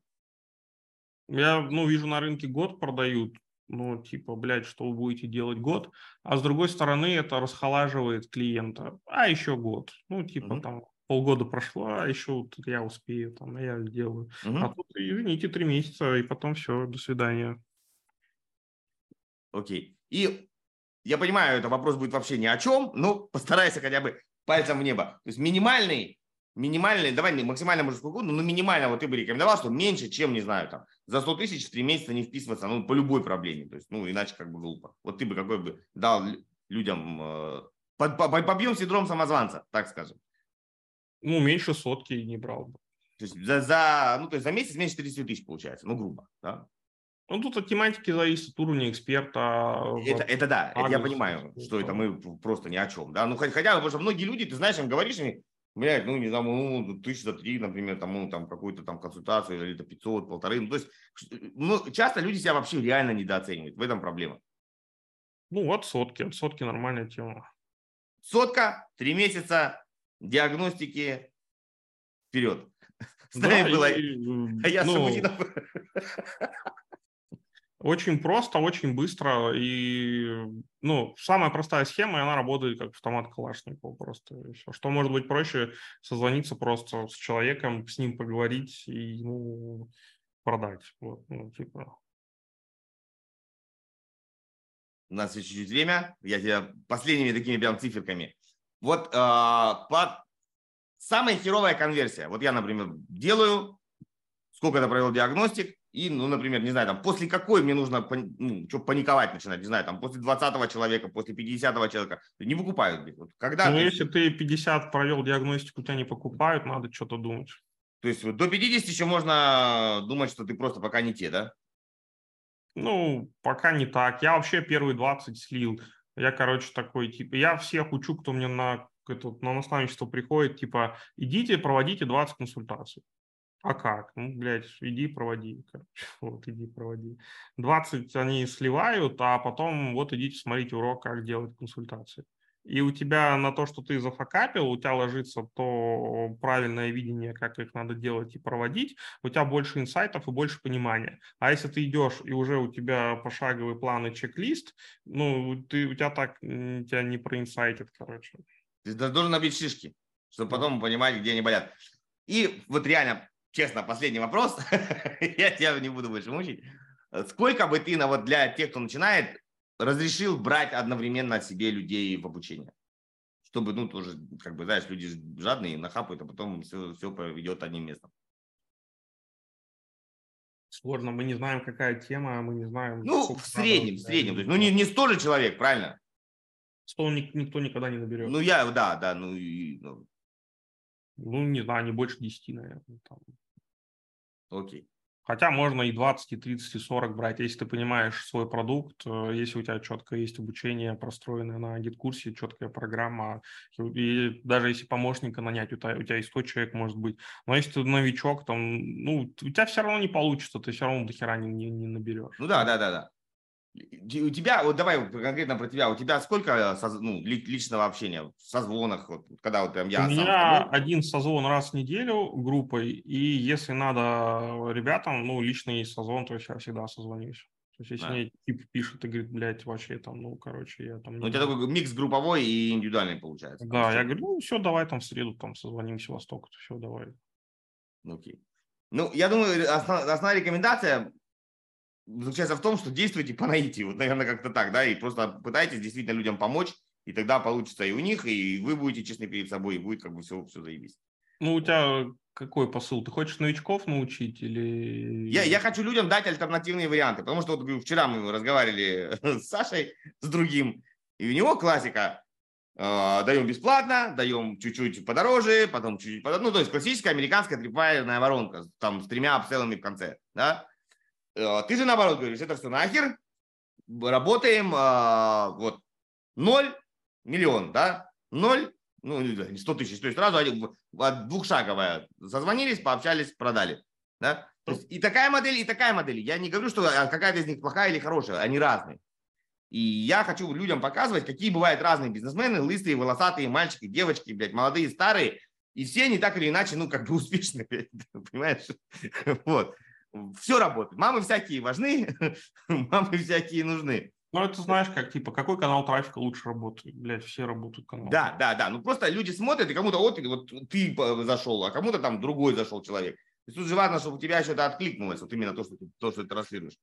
Я, ну, вижу на рынке год продают, ну, типа, блядь, что вы будете делать год, а с другой стороны это расхолаживает клиента, а еще год, ну, типа, mm-hmm. там, полгода прошло, а еще тут я успею, там, я сделаю. Mm-hmm. А тут, извините, три месяца, и потом все, до свидания. Окей. И я понимаю, это вопрос будет вообще ни о чем, но постарайся хотя бы пальцем в небо. То есть минимальный минимальный, давай максимально может сколько угодно, но минимально вот ты бы рекомендовал, что меньше, чем, не знаю, там, за 100 тысяч в 3 месяца не вписываться, ну, по любой проблеме, то есть, ну, иначе как бы глупо. Вот ты бы какой бы дал людям, э, побьем синдром самозванца, так скажем. Ну, меньше сотки не брал бы. То есть за, за, ну, то есть за месяц меньше 30 тысяч получается, ну, грубо, да? Ну, тут от тематики зависит, от уровня эксперта. Это, это да, это я понимаю, что это мы просто ни о чем, да, ну, хотя, потому что многие люди, ты знаешь, им говоришь, им, блядь, ну, не знаю, ну, тысяч за три, например, там, ну, там, какую-то там консультацию, или это 500, полторы, ну, то есть, ну, часто люди себя вообще реально недооценивают, в этом проблема. Ну, от сотки, от сотки нормальная тема. Сотка, три месяца, диагностики, вперед. С да, было, и, а я ну, Очень просто, очень быстро. И, ну, самая простая схема, и она работает как автомат Калашникова просто. Все. Что может быть проще, созвониться просто с человеком, с ним поговорить и ему продать. Вот, ну, типа. У нас еще чуть-чуть время. Я тебе последними такими прям циферками. Вот э, по... самая херовая конверсия. Вот я, например, делаю, сколько я провел диагностик, и, ну, например, не знаю, там, после какой мне нужно ну, что, паниковать начинать, не знаю, там, после 20 человека, после 50 человека, не покупают. Вот, когда ну, ты... если ты 50 провел диагностику, тебя не покупают, надо что-то думать. То есть до 50 еще можно думать, что ты просто пока не те, да? Ну, пока не так. Я вообще первые 20 слил. Я, короче, такой, типа, я всех учу, кто мне на, это, на наставничество приходит, типа, идите, проводите 20 консультаций. А как? Ну, блядь, иди проводи. Короче. Вот, иди проводи. 20 они сливают, а потом вот идите смотрите урок, как делать консультации. И у тебя на то, что ты зафакапил, у тебя ложится то правильное видение, как их надо делать и проводить, у тебя больше инсайтов и больше понимания. А если ты идешь, и уже у тебя пошаговый план и чек-лист, ну, ты, у тебя так, тебя не проинсайтит, короче. Ты должен набить шишки, чтобы потом понимать, где они болят. И вот реально честно, последний вопрос. Я тебя не буду больше мучить. Сколько бы ты, на вот для тех, кто начинает, разрешил брать одновременно себе людей в обучение? Чтобы, ну, тоже, как бы, знаешь, люди жадные, нахапают, а потом все, все поведет одним местом. Сложно, мы не знаем, какая тема, мы не знаем... Ну, в среднем, надо, в среднем. Да, есть, ну, не, не 100 же человек, правильно? 100 никто никогда не наберет. Ну, я, да, да, ну, и, ну. ну не знаю, не больше 10, наверное. Там. Окей. Хотя можно и 20, и 30, и 40 брать, если ты понимаешь свой продукт, э, если у тебя четко есть обучение, простроенное на гид-курсе, четкая программа, и даже если помощника нанять, у тебя, у тебя и 100 человек может быть. Но если ты новичок, там, ну, у тебя все равно не получится, ты все равно до хера не, не, не наберешь. Ну да, да, да, да. У тебя, вот давай конкретно про тебя, у тебя сколько ну, личного общения в созвонах, вот, когда вот прям я У меня один созвон раз в неделю группой, и если надо ребятам, ну, личный созвон, то есть я всегда созвонюсь. То есть если да. мне тип пишет и говорит, блядь, вообще там, ну, короче, я там... Ну, у тебя такой микс групповой и индивидуальный получается. Да, я говорю, ну, все, давай там в среду там созвонимся во столько, все, давай. Окей. Ну, я думаю, основ, основная рекомендация заключается в том, что действуйте по наитию, вот, наверное, как-то так, да, и просто пытайтесь действительно людям помочь, и тогда получится и у них, и вы будете честны перед собой, и будет как бы все, все заебись. Ну, у тебя какой посыл? Ты хочешь новичков научить или... Я, я хочу людям дать альтернативные варианты, потому что вот вчера мы разговаривали с Сашей, с другим, и у него классика. Э, даем бесплатно, даем чуть-чуть подороже, потом чуть-чуть подороже. Ну, то есть классическая американская трипвайерная воронка, там с тремя апселлами в конце, да? Э, ты же наоборот говоришь, это что нахер, работаем, а, вот, ноль миллион, да, ноль, ну, не 100 тысяч, то есть сразу двухшаговая, созвонились, пообщались, продали, да, то есть и такая модель, и такая модель. Я не говорю, что а, какая-то из них плохая или хорошая, они разные. И я хочу людям показывать, какие бывают разные бизнесмены, лысые, волосатые, мальчики, девочки, блядь, молодые, старые, и все они так или иначе, ну, как бы успешны, понимаешь? Вот все работает. Мамы всякие важны, мамы всякие нужны. Ну, это знаешь, как, типа, какой канал трафика лучше работает? Блядь, все работают каналы. Да, да, да. Ну, просто люди смотрят, и кому-то вот, вот ты зашел, а кому-то там другой зашел человек. То есть тут же важно, чтобы у тебя что-то откликнулось, вот именно то, что ты, то, что ты транслируешь.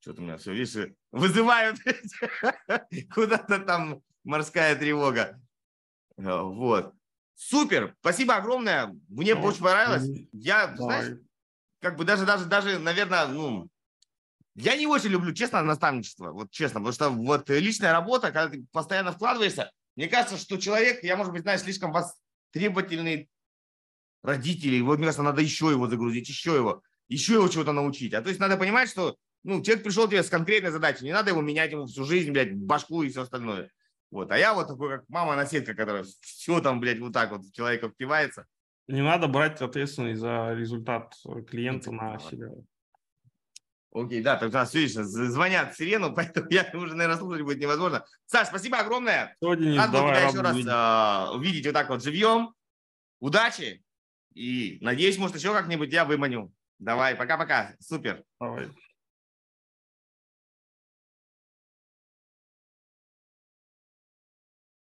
Что-то у меня все, видишь, вызывают куда-то там морская тревога. Вот. Супер, спасибо огромное. Мне очень понравилось. Я, знаешь, как бы даже, даже, даже, наверное, ну, я не очень люблю, честно, наставничество, вот честно, потому что вот личная работа, когда ты постоянно вкладываешься, мне кажется, что человек, я, может быть, знаешь, слишком востребовательный родителей, вот, мне кажется, надо еще его загрузить, еще его, еще его чего-то научить. А то есть надо понимать, что, ну, человек пришел тебе с конкретной задачей, не надо его менять ему всю жизнь, блядь, башку и все остальное. Вот, а я вот такой, как мама-наседка, которая все там, блядь, вот так вот человека впивается. Не надо брать ответственность за результат клиента на Ладно. себя. Окей, да, тогда все, видишь, звонят сирену, поэтому я уже, наверное, слушать будет невозможно. Саш, спасибо огромное. Все, Денис, Рад давай, тебя еще раз видеть. а, увидеть вот так вот живьем. Удачи. И надеюсь, может, еще как-нибудь я выманю. Давай, пока-пока. Супер. Давай.